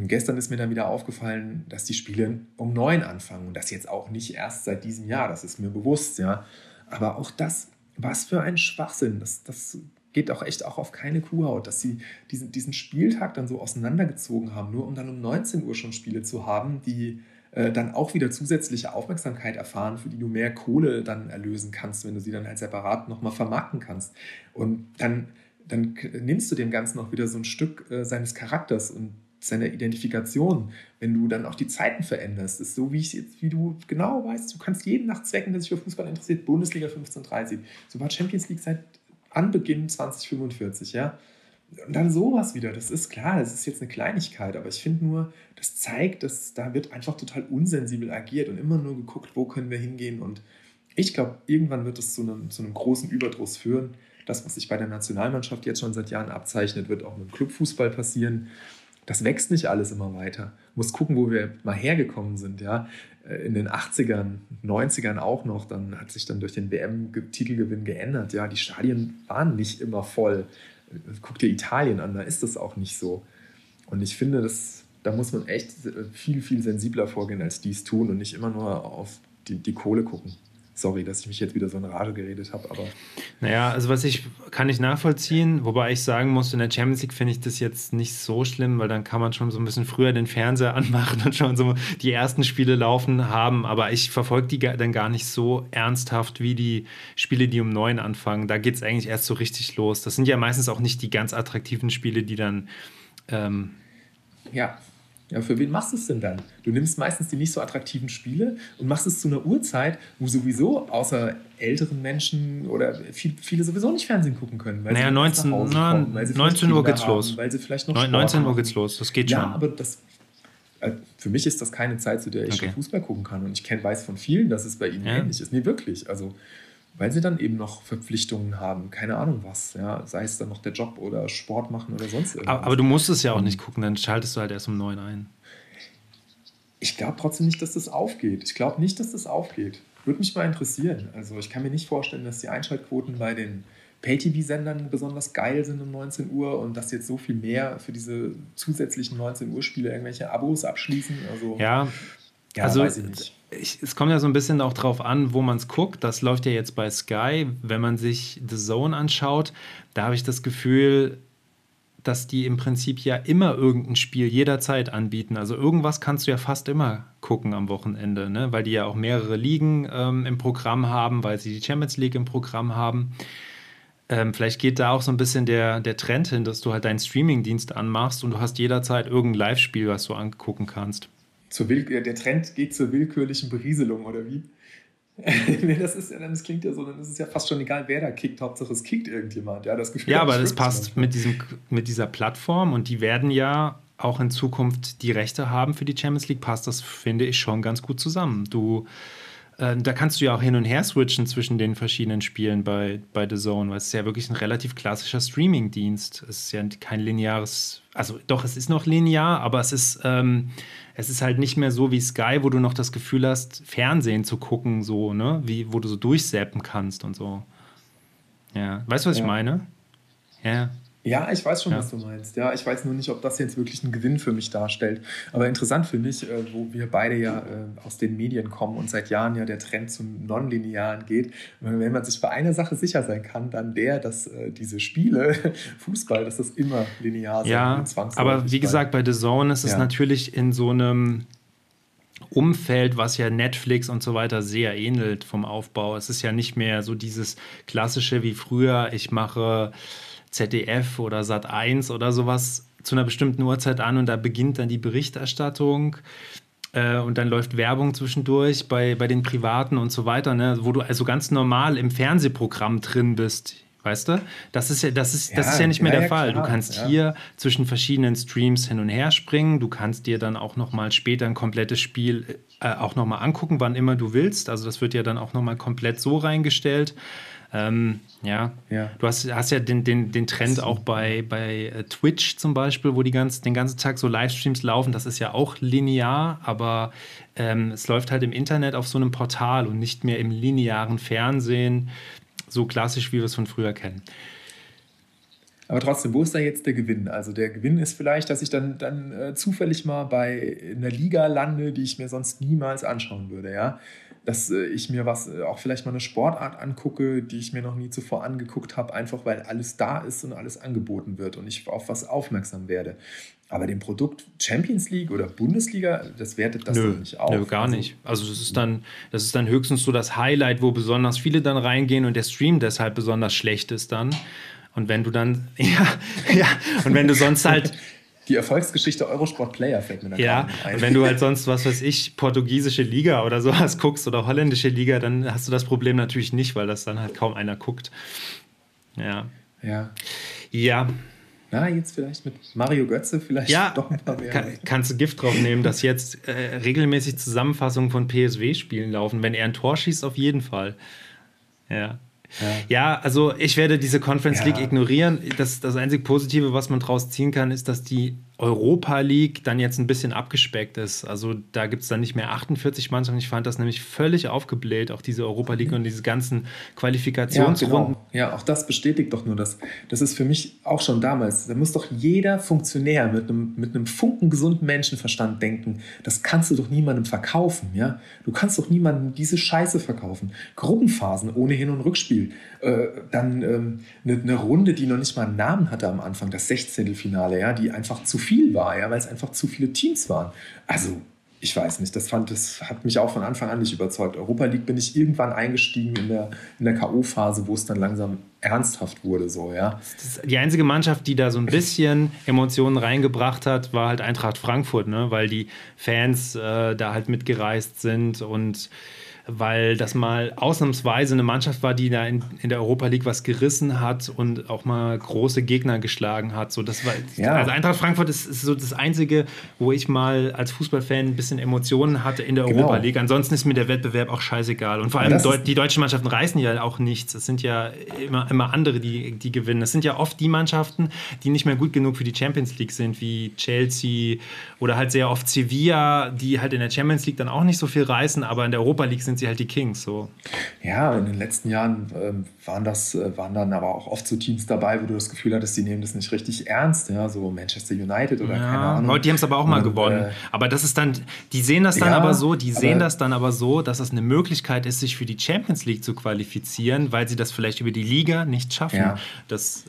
Und gestern ist mir dann wieder aufgefallen, dass die Spiele um neun anfangen und das jetzt auch nicht erst seit diesem Jahr, das ist mir bewusst, ja. Aber auch das, was für ein Schwachsinn, das, das geht auch echt auch auf keine Kuhhaut, dass sie diesen, diesen Spieltag dann so auseinandergezogen haben, nur um dann um 19 Uhr schon Spiele zu haben, die äh, dann auch wieder zusätzliche Aufmerksamkeit erfahren, für die du mehr Kohle dann erlösen kannst, wenn du sie dann halt separat nochmal vermarkten kannst. Und dann, dann nimmst du dem Ganzen auch wieder so ein Stück äh, seines Charakters und seiner Identifikation, wenn du dann auch die Zeiten veränderst. Das ist so, wie, ich wie du genau weißt, du kannst jeden nach Zwecken, der sich für Fußball interessiert, Bundesliga 1530. So war Champions League seit Anbeginn 2045, ja. Und dann sowas wieder, das ist klar, das ist jetzt eine Kleinigkeit, aber ich finde nur, das zeigt, dass da wird einfach total unsensibel agiert und immer nur geguckt, wo können wir hingehen. Und ich glaube, irgendwann wird es zu einem, zu einem großen Überdruss führen. Das, was sich bei der Nationalmannschaft jetzt schon seit Jahren abzeichnet, wird auch mit dem Clubfußball passieren das wächst nicht alles immer weiter. Muss gucken, wo wir mal hergekommen sind, ja. Äh, in den 80ern, 90ern auch noch, dann hat sich dann durch den WM-Titelgewinn geändert. Ja, die Stadien waren nicht immer voll. Äh, guck dir Italien an, da ist das auch nicht so. Und ich finde, das, da muss man echt viel, viel sensibler vorgehen, als dies tun und nicht immer nur auf die, die Kohle gucken. Sorry, dass ich mich jetzt wieder so in Rage geredet habe, aber. Naja, also was ich kann ich nachvollziehen, wobei ich sagen muss, in der Champions League finde ich das jetzt nicht so schlimm, weil dann kann man schon so ein bisschen früher den Fernseher <laughs> anmachen und schon so die ersten Spiele laufen haben. Aber ich verfolge die dann gar nicht so ernsthaft wie die Spiele, die um neun anfangen. Da geht es eigentlich erst so richtig los. Das sind ja meistens auch nicht die ganz attraktiven Spiele, die dann. Ähm, ja, Ja, für wen machst du es denn dann? Du nimmst meistens die nicht so attraktiven Spiele und machst es zu einer Uhrzeit, wo sowieso außer älteren Menschen oder viel, viele sowieso nicht Fernsehen gucken können. Weil naja, 19, kommen, weil 19 Uhr geht's haben, los. Weil sie vielleicht noch 19 Uhr geht's los, das geht ja, schon. Ja, aber das, äh, für mich ist das keine Zeit, zu der ich okay. schon Fußball gucken kann. Und ich kenn, weiß von vielen, dass es bei ihnen ja. ähnlich ist. Nee, wirklich. Also weil sie dann eben noch Verpflichtungen haben, keine Ahnung was, ja, sei es dann noch der Job oder Sport machen oder sonst irgendwas. Aber, aber du musst es ja auch nicht gucken, dann schaltest du halt erst um neun ein. Ich glaube trotzdem nicht, dass das aufgeht. Ich glaube nicht, dass das aufgeht. Würde mich mal interessieren. Also ich kann mir nicht vorstellen, dass die Einschaltquoten bei den Pay-TV-Sendern besonders geil sind um 19 Uhr und dass jetzt so viel mehr für diese zusätzlichen 19 Uhr Spiele irgendwelche Abos abschließen. Also, ja, ja also weiß ich nicht ich, es kommt ja so ein bisschen auch drauf an, wo man es guckt. Das läuft ja jetzt bei Sky. Wenn man sich The Zone anschaut, da habe ich das Gefühl, dass die im Prinzip ja immer irgendein Spiel jederzeit anbieten. Also irgendwas kannst du ja fast immer gucken am Wochenende, ne? weil die ja auch mehrere Ligen ähm, im Programm haben, weil sie die Champions League im Programm haben. Ähm, vielleicht geht da auch so ein bisschen der, der Trend hin, dass du halt deinen Streamingdienst anmachst und du hast jederzeit irgendein Live-Spiel, was du angucken kannst zur Will der Trend geht zur willkürlichen Berieselung, oder wie? <laughs> nee, das ist ja das klingt ja so, dann ist es ja fast schon egal, wer da kickt, Hauptsache es kickt irgendjemand. Ja, das Gefühl ja aber das passt mit, diesem, mit dieser Plattform und die werden ja auch in Zukunft die Rechte haben für die Champions League, passt das, finde ich, schon ganz gut zusammen. Du, äh, da kannst du ja auch hin und her switchen zwischen den verschiedenen Spielen bei, bei The Zone, weil es ist ja wirklich ein relativ klassischer Streaming-Dienst. Es ist ja kein lineares, also doch, es ist noch linear, aber es ist. Ähm, es ist halt nicht mehr so wie Sky, wo du noch das Gefühl hast, Fernsehen zu gucken, so, ne? Wie, wo du so durchseppen kannst und so. Ja. Weißt du, was ja. ich meine? Ja. Ja, ich weiß schon, ja. was du meinst. Ja, ich weiß nur nicht, ob das jetzt wirklich einen Gewinn für mich darstellt. Aber interessant finde ich, äh, wo wir beide ja äh, aus den Medien kommen und seit Jahren ja der Trend zum Nonlinearen geht. Wenn man sich bei einer Sache sicher sein kann, dann der, dass äh, diese Spiele, <laughs> Fußball, dass das immer linear sind. Ja, aber wie gesagt, bei The Zone ist es ja. natürlich in so einem Umfeld, was ja Netflix und so weiter sehr ähnelt vom Aufbau. Es ist ja nicht mehr so dieses klassische wie früher, ich mache ZDF oder Sat 1 oder sowas zu einer bestimmten Uhrzeit an und da beginnt dann die Berichterstattung äh, und dann läuft Werbung zwischendurch bei, bei den Privaten und so weiter, ne? wo du also ganz normal im Fernsehprogramm drin bist. Weißt du? Das ist ja, das ist, ja, das ist ja nicht mehr ja, der Fall. Klar, du kannst ja. hier zwischen verschiedenen Streams hin und her springen. Du kannst dir dann auch noch mal später ein komplettes Spiel äh, auch noch mal angucken, wann immer du willst. Also das wird ja dann auch noch mal komplett so reingestellt. Ähm, ja. ja. Du hast, hast ja den, den, den Trend auch bei, bei äh, Twitch zum Beispiel, wo die ganz, den ganzen Tag so Livestreams laufen. Das ist ja auch linear, aber ähm, es läuft halt im Internet auf so einem Portal und nicht mehr im linearen Fernsehen, so klassisch, wie wir es von früher kennen. Aber trotzdem, wo ist da jetzt der Gewinn? Also der Gewinn ist vielleicht, dass ich dann, dann äh, zufällig mal bei einer Liga lande, die ich mir sonst niemals anschauen würde, ja dass äh, ich mir was, äh, auch vielleicht mal eine Sportart angucke, die ich mir noch nie zuvor angeguckt habe, einfach weil alles da ist und alles angeboten wird und ich auf was aufmerksam werde. Aber dem Produkt Champions League oder Bundesliga, das wertet das nö, nicht auf. Nö, gar also, nicht. Also das ist dann, das ist dann höchstens so das Highlight, wo besonders viele dann reingehen und der Stream deshalb besonders schlecht ist dann. Und wenn du dann, <laughs> ja, ja, und wenn du sonst halt <laughs> die Erfolgsgeschichte Eurosport Player fällt mir da Ja, ein. und wenn du halt sonst, was weiß ich, portugiesische Liga oder sowas guckst oder holländische Liga, dann hast du das Problem natürlich nicht, weil das dann halt kaum einer guckt. Ja. Ja. Ja. Na, jetzt vielleicht mit Mario Götze vielleicht ja, doch ein paar mehr. Kann, kannst du Gift drauf nehmen, dass jetzt äh, regelmäßig Zusammenfassungen von PSW-Spielen laufen. Wenn er ein Tor schießt, auf jeden Fall. Ja. Ja. ja, also ich werde diese Conference League ignorieren. Das, das einzige Positive, was man daraus ziehen kann, ist, dass die Europa League dann jetzt ein bisschen abgespeckt ist. Also da gibt es dann nicht mehr 48 Mannschaften. Ich fand das nämlich völlig aufgebläht, auch diese Europa League und diese ganzen Qualifikationsrunden. Ja, genau. ja, auch das bestätigt doch nur das. Das ist für mich auch schon damals. Da muss doch jeder Funktionär mit einem, mit einem funkengesunden Menschenverstand denken. Das kannst du doch niemandem verkaufen. Ja? Du kannst doch niemandem diese Scheiße verkaufen. Gruppenphasen ohne Hin- und Rückspiel. Äh, dann ähm, eine, eine Runde, die noch nicht mal einen Namen hatte am Anfang, das 16. Finale, ja, die einfach zu viel viel war, ja, weil es einfach zu viele Teams waren. Also ich weiß nicht, das, fand, das hat mich auch von Anfang an nicht überzeugt. Europa League bin ich irgendwann eingestiegen in der, in der K.O.-Phase, wo es dann langsam ernsthaft wurde. So, ja. Die einzige Mannschaft, die da so ein bisschen Emotionen reingebracht hat, war halt Eintracht Frankfurt, ne? weil die Fans äh, da halt mitgereist sind und weil das mal ausnahmsweise eine Mannschaft war, die da in, in der Europa League was gerissen hat und auch mal große Gegner geschlagen hat. So, das war, ja. Also Eintracht Frankfurt ist, ist, so das Einzige, wo ich mal als Fußballfan ein bisschen Emotionen hatte in der genau. Europa League. Ansonsten ist mir der Wettbewerb auch scheißegal. Und vor allem Deu die deutschen Mannschaften reißen ja auch nichts. Es sind ja immer, immer andere, die, die gewinnen. Es sind ja oft die Mannschaften, die nicht mehr gut genug für die Champions League sind, wie Chelsea oder halt sehr oft Sevilla, die halt in der Champions League dann auch nicht so viel reißen, aber in der Europa League sind sie halt die Kings. So. Ja, in den letzten Jahren äh, waren das, äh, waren dann aber auch oft so Teams dabei, wo du das Gefühl hattest, die nehmen das nicht richtig ernst, ja, so Manchester United oder ja, keine Ahnung. Die haben es aber auch mal Und, gewonnen. Äh, aber das ist dann, die sehen das dann ja, aber so, die sehen das dann aber so, dass es eine Möglichkeit ist, sich für die Champions League zu qualifizieren, weil sie das vielleicht über die Liga nicht schaffen. Ja. Das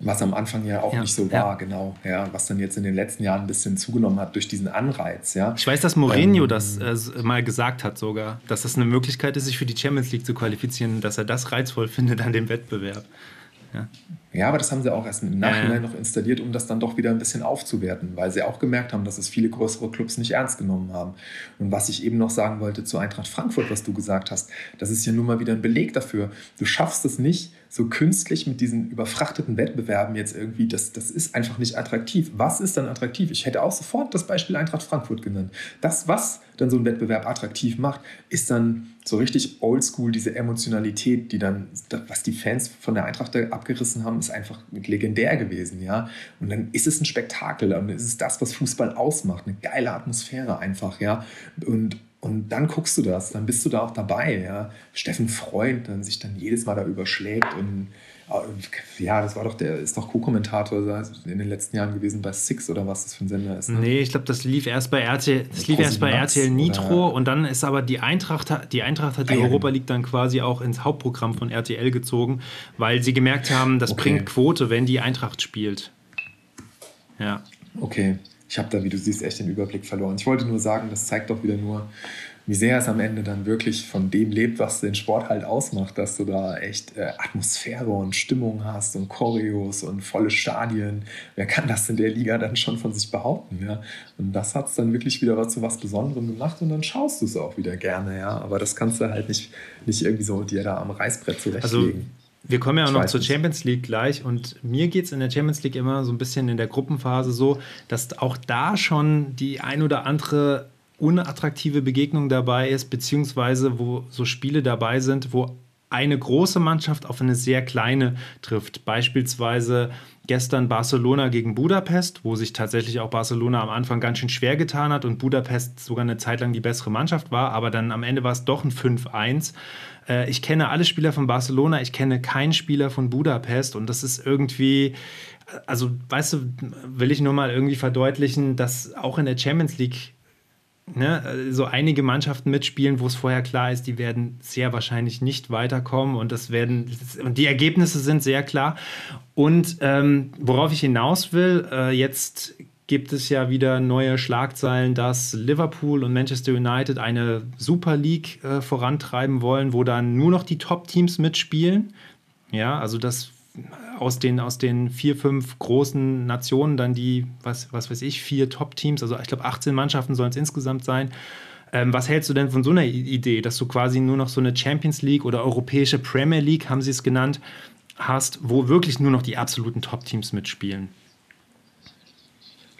was am Anfang ja auch ja, nicht so war, ja. genau. Ja, was dann jetzt in den letzten Jahren ein bisschen zugenommen hat durch diesen Anreiz. Ja. Ich weiß, dass Mourinho ähm, das äh, mal gesagt hat sogar, dass das eine Möglichkeit ist, sich für die Champions League zu qualifizieren, dass er das reizvoll <laughs> findet an dem Wettbewerb. Ja. ja, aber das haben sie auch erst im Nachhinein ja. noch installiert, um das dann doch wieder ein bisschen aufzuwerten, weil sie auch gemerkt haben, dass es viele größere Clubs nicht ernst genommen haben. Und was ich eben noch sagen wollte zu Eintracht Frankfurt, was du gesagt hast, das ist ja nun mal wieder ein Beleg dafür. Du schaffst es nicht, so künstlich mit diesen überfrachteten Wettbewerben jetzt irgendwie, das, das ist einfach nicht attraktiv. Was ist dann attraktiv? Ich hätte auch sofort das Beispiel Eintracht Frankfurt genannt. Das, was dann so ein Wettbewerb attraktiv macht, ist dann so richtig oldschool, diese Emotionalität, die dann, was die Fans von der Eintracht abgerissen haben, ist einfach legendär gewesen, ja. Und dann ist es ein Spektakel, dann ist es das, was Fußball ausmacht, eine geile Atmosphäre einfach, ja. Und, und dann guckst du das, dann bist du da auch dabei, ja. Steffen Freund dann sich dann jedes Mal da überschlägt und ja, das war doch der, ist doch Co-Kommentator in den letzten Jahren gewesen bei Six oder was das für ein Sender ist. Ne? Nee, ich glaube, das lief erst bei RTL, das lief erst bei RTL Nitro oder? und dann ist aber die Eintracht, die Eintracht hat die ah, Europa League dann quasi auch ins Hauptprogramm von RTL gezogen, weil sie gemerkt haben, das okay. bringt Quote, wenn die Eintracht spielt. Ja. Okay. Ich habe da, wie du siehst, echt den Überblick verloren. Ich wollte nur sagen, das zeigt doch wieder nur, wie sehr es am Ende dann wirklich von dem lebt, was den Sport halt ausmacht, dass du da echt äh, Atmosphäre und Stimmung hast und Choreos und volle Stadien. Wer kann das in der Liga dann schon von sich behaupten? Ja? Und das hat es dann wirklich wieder zu was Besonderem gemacht und dann schaust du es auch wieder gerne. Ja? Aber das kannst du halt nicht, nicht irgendwie so dir da am Reißbrett zurechtlegen. Also wir kommen ja auch noch zur Champions League gleich und mir geht es in der Champions League immer so ein bisschen in der Gruppenphase so, dass auch da schon die ein oder andere unattraktive Begegnung dabei ist, beziehungsweise wo so Spiele dabei sind, wo eine große Mannschaft auf eine sehr kleine trifft. Beispielsweise gestern Barcelona gegen Budapest, wo sich tatsächlich auch Barcelona am Anfang ganz schön schwer getan hat und Budapest sogar eine Zeit lang die bessere Mannschaft war, aber dann am Ende war es doch ein 5-1. Äh, ich kenne alle Spieler von Barcelona, ich kenne keinen Spieler von Budapest und das ist irgendwie, also weißt du, will ich nur mal irgendwie verdeutlichen, dass auch in der Champions League ne, so einige Mannschaften mitspielen, wo es vorher klar ist, die werden sehr wahrscheinlich nicht weiterkommen und das werden und die Ergebnisse sind sehr klar. Und ähm, worauf ich hinaus will, äh, jetzt gibt es ja wieder neue Schlagzeilen, dass Liverpool und Manchester United eine Super League äh, vorantreiben wollen, wo dann nur noch die Top-Teams mitspielen. Ja, also das aus den, aus den vier, fünf großen Nationen dann die, was, was weiß ich, vier Top-Teams, also ich glaube 18 Mannschaften sollen es insgesamt sein. Ähm, was hältst du denn von so einer Idee, dass du quasi nur noch so eine Champions League oder europäische Premier League, haben sie es genannt, hast, wo wirklich nur noch die absoluten Top-Teams mitspielen?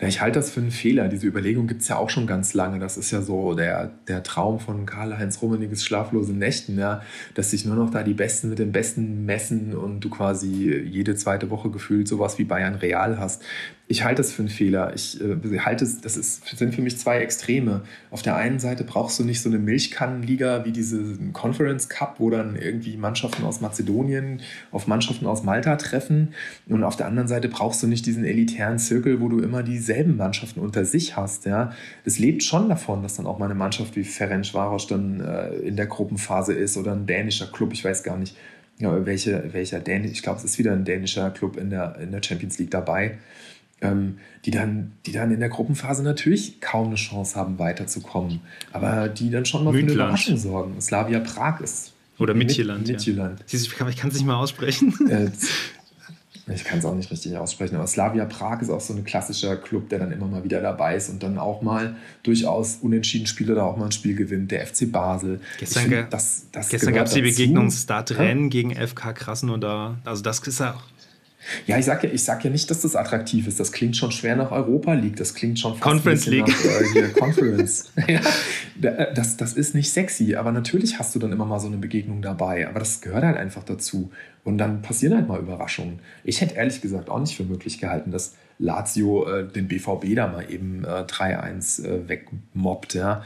Ja, ich halte das für einen Fehler. Diese Überlegung gibt es ja auch schon ganz lange. Das ist ja so der, der Traum von Karl-Heinz Rummeniges schlaflosen Nächten, ja, dass sich nur noch da die Besten mit den Besten messen und du quasi jede zweite Woche gefühlt sowas wie Bayern Real hast ich halte es für einen Fehler. Ich äh, halte es, das ist, sind für mich zwei Extreme. Auf der einen Seite brauchst du nicht so eine Milchkannenliga wie diese Conference Cup, wo dann irgendwie Mannschaften aus Mazedonien auf Mannschaften aus Malta treffen. Und auf der anderen Seite brauchst du nicht diesen elitären Zirkel, wo du immer dieselben Mannschaften unter sich hast. Ja, das lebt schon davon, dass dann auch mal eine Mannschaft wie Ferencvaros dann äh, in der Gruppenphase ist oder ein dänischer Club. Ich weiß gar nicht, ja, welche, welcher Dänisch. Ich glaube, es ist wieder ein dänischer Club in der, in der Champions League dabei. Ähm, die, dann, die dann in der Gruppenphase natürlich kaum eine Chance haben, weiterzukommen, aber die dann schon mal für eine Überraschung sorgen. Slavia Prag ist. Oder Midtjylland. Midtjylland. Ja. Ich kann es nicht mal aussprechen. Äh, ich kann es auch nicht richtig aussprechen, aber Slavia Prag ist auch so ein klassischer Club, der dann immer mal wieder dabei ist und dann auch mal durchaus unentschieden spielt oder auch mal ein Spiel gewinnt. Der FC Basel. Gestern, find, das, das gestern gab es die Begegnung Start Rennen gegen FK Krasnodar. Also das ist ja ja, ich sage ja, sag ja nicht, dass das attraktiv ist. Das klingt schon schwer nach Europa League. Das klingt schon fast Conference League. Nach, äh, Conference. <laughs> <laughs> ja, das, das ist nicht sexy, aber natürlich hast du dann immer mal so eine Begegnung dabei. Aber das gehört halt einfach dazu. Und dann passieren halt mal Überraschungen. Ich hätte ehrlich gesagt auch nicht für möglich gehalten, dass Lazio äh, den BVB da mal eben äh, 3-1 äh, wegmobbt. Ja.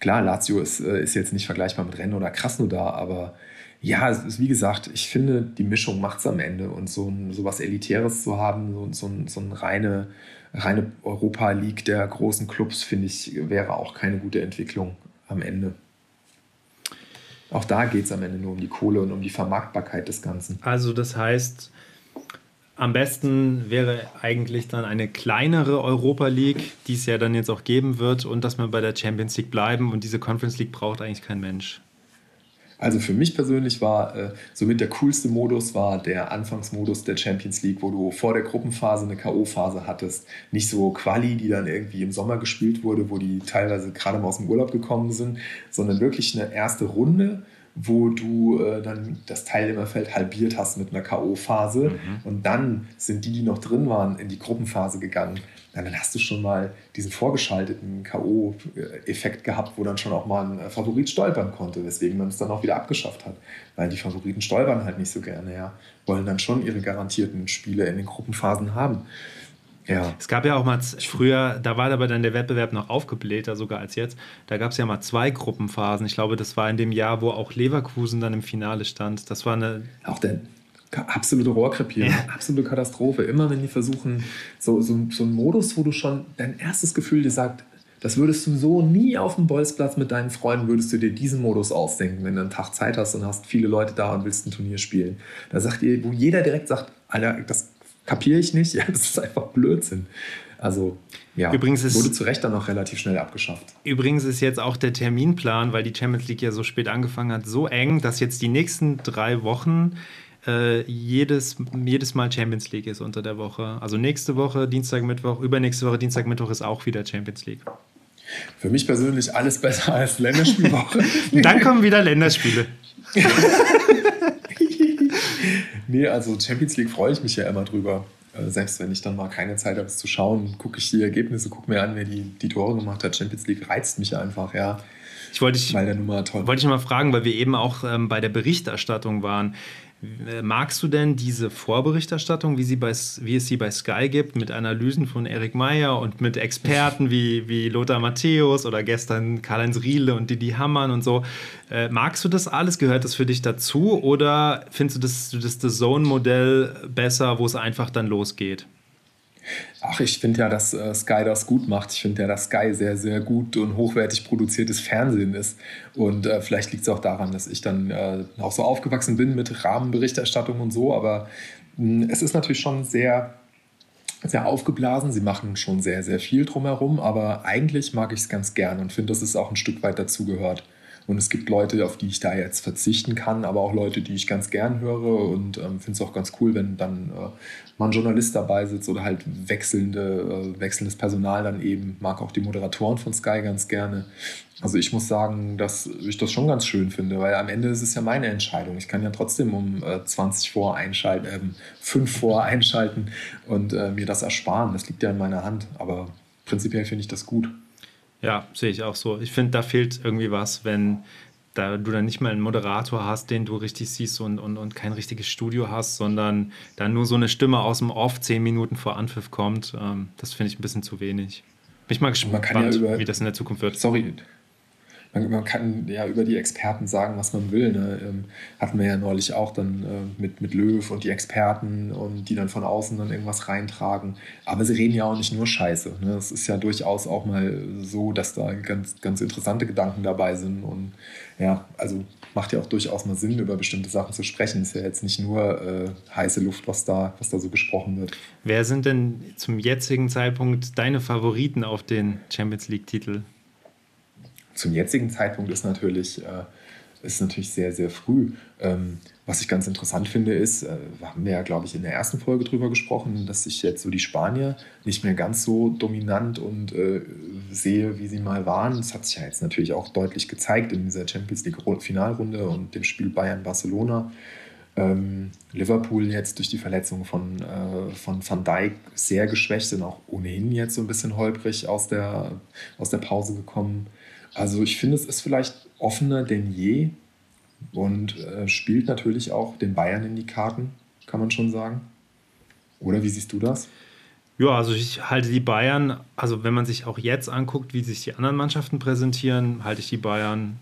Klar, Lazio ist, äh, ist jetzt nicht vergleichbar mit Rennen oder Krasnodar, aber ja, es ist wie gesagt, ich finde, die Mischung macht es am Ende. Und so, ein, so was Elitäres zu haben, so, so, ein, so eine reine, reine Europa League der großen Clubs, finde ich, wäre auch keine gute Entwicklung am Ende. Auch da geht es am Ende nur um die Kohle und um die Vermarktbarkeit des Ganzen. Also das heißt, am besten wäre eigentlich dann eine kleinere Europa League, die es ja dann jetzt auch geben wird, und dass wir bei der Champions League bleiben. Und diese Conference League braucht eigentlich kein Mensch. Also für mich persönlich war äh, somit der coolste Modus war der Anfangsmodus der Champions League, wo du vor der Gruppenphase eine K.O.-Phase hattest. Nicht so Quali, die dann irgendwie im Sommer gespielt wurde, wo die teilweise gerade mal aus dem Urlaub gekommen sind, sondern wirklich eine erste Runde wo du äh, dann das Teilnehmerfeld halbiert hast mit einer K.O.-Phase. Mhm. Und dann sind die, die noch drin waren, in die Gruppenphase gegangen. Na, dann hast du schon mal diesen vorgeschalteten K.O.-Effekt gehabt, wo dann schon auch mal ein Favorit stolpern konnte, weswegen man es dann auch wieder abgeschafft hat. Weil die Favoriten stolpern halt nicht so gerne, ja. Wollen dann schon ihre garantierten Spiele in den Gruppenphasen haben. Ja. Es gab ja auch mal früher, da war aber dann der Wettbewerb noch aufgeblähter sogar als jetzt. Da gab es ja mal zwei Gruppenphasen. Ich glaube, das war in dem Jahr, wo auch Leverkusen dann im Finale stand. Das war eine. Auch der absolute Rohrkrepierung, ja. absolute Katastrophe. Immer wenn die versuchen, so, so, so ein Modus, wo du schon dein erstes Gefühl dir sagt, das würdest du so nie auf dem Bolzplatz mit deinen Freunden, würdest du dir diesen Modus ausdenken, wenn du einen Tag Zeit hast und hast viele Leute da und willst ein Turnier spielen. Da sagt ihr, wo jeder direkt sagt, Alter, das kapiere ich nicht. <laughs> Ja, das ist einfach Blödsinn. Also ja, übrigens ist, wurde zu Recht dann auch relativ schnell abgeschafft. Übrigens ist jetzt auch der Terminplan, weil die Champions League ja so spät angefangen hat, so eng, dass jetzt die nächsten drei Wochen äh, jedes, jedes Mal Champions League ist unter der Woche. Also nächste Woche, Dienstag, Mittwoch, übernächste Woche, Dienstag, Mittwoch ist auch wieder Champions League. Für mich persönlich alles besser als Länderspielwoche. <laughs> dann kommen wieder Länderspiele. <laughs> Nee, also Champions League freue ich mich ja immer drüber. Äh, selbst wenn ich dann mal keine Zeit habe, es zu schauen, gucke ich die Ergebnisse, gucke mir an, wer die, die Tore gemacht hat. Champions League reizt mich einfach, ja. Ich wollte dich, weil der Nummer toll. Wollte ich mal fragen, weil wir eben auch ähm, bei der Berichterstattung waren. Äh, magst du denn diese Vorberichterstattung, wie, sie bei, wie es sie bei Sky gibt, mit Analysen von Erik Meyer und mit Experten wie, wie Lothar Matthäus oder gestern Karl-Heinz Riele und Didi Hammann und so? Äh, magst du das alles? Gehört das für dich dazu? Oder findest du das, das The Zone-Modell besser, wo es einfach dann losgeht? Ach, ich finde ja, dass äh, Sky das gut macht. Ich finde ja, dass Sky sehr, sehr gut und hochwertig produziertes Fernsehen ist. Und äh, vielleicht liegt es auch daran, dass ich dann äh, auch so aufgewachsen bin mit Rahmenberichterstattung und so. Aber mh, hm, es ist natürlich schon sehr, sehr aufgeblasen. Sie machen schon sehr, sehr viel drumherum. Aber eigentlich mag ich es ganz gern und finde, dass es auch ein Stück weit dazugehört. Und es gibt Leute, auf die ich da jetzt verzichten kann, aber auch Leute, die ich ganz gern höre und ähm, finde es auch ganz cool, wenn dann äh, mal ein Journalist dabei sitzt oder halt wechselnde, äh, wechselndes Personal dann eben. Mag auch die Moderatoren von Sky ganz gerne. Also ich muss sagen, dass ich das schon ganz schön finde, weil am Ende ist es ja meine Entscheidung. Ich kann ja trotzdem um äh, 20 vor einschalten, äh, 5 vor <laughs> einschalten und äh, mir das ersparen. Das liegt ja in meiner Hand. Aber prinzipiell finde ich das gut. Ja, sehe ich auch so. Ich finde, da fehlt irgendwie was, wenn da du dann nicht mal einen Moderator hast, den du richtig siehst und, und, und kein richtiges Studio hast, sondern dann nur so eine Stimme aus dem Off zehn Minuten vor Anpfiff kommt. Ähm, das finde ich ein bisschen zu wenig. Bin ich mal gespannt, ja über, wie das in der Zukunft wird. Sorry. Man, man, kann ja über die Experten sagen, was man will. Ne? Ähm, hatten wir ja neulich auch dann äh, mit, mit Löw und die Experten und die dann von außen dann irgendwas reintragen. Aber sie reden ja auch nicht nur Scheiße. Ne? Es ist ja durchaus auch mal so, dass da ganz, ganz interessante Gedanken dabei sind. Und ja, also macht ja auch durchaus mal Sinn, über bestimmte Sachen zu sprechen. Ist ja jetzt nicht nur äh, heiße Luft, was da, was da so gesprochen wird. Wer sind denn zum jetzigen Zeitpunkt deine Favoriten auf den Champions League-Titel? Zum jetzigen Zeitpunkt ist natürlich, äh, ist natürlich sehr, sehr früh. Ähm, was ich ganz interessant finde, ist, äh, haben wir ja, glaube ich, in der ersten Folge drüber gesprochen, dass ich jetzt so die Spanier nicht mehr ganz so dominant und äh, sehe, wie sie mal waren. Das hat sich ja jetzt natürlich auch deutlich gezeigt in dieser Champions League Finalrunde und dem Spiel Bayern-Barcelona. Ähm, Liverpool jetzt durch die Verletzung von, äh, von Van Dijk sehr geschwächt und auch ohnehin jetzt so ein bisschen holprig aus der, aus der Pause gekommen. Also ich finde, es ist vielleicht offener denn je und äh, spielt natürlich auch den Bayern in die Karten, kann man schon sagen. Oder wie siehst du das? Ja, also ich halte die Bayern, also wenn man sich auch jetzt anguckt, wie sich die anderen Mannschaften präsentieren, halte ich die Bayern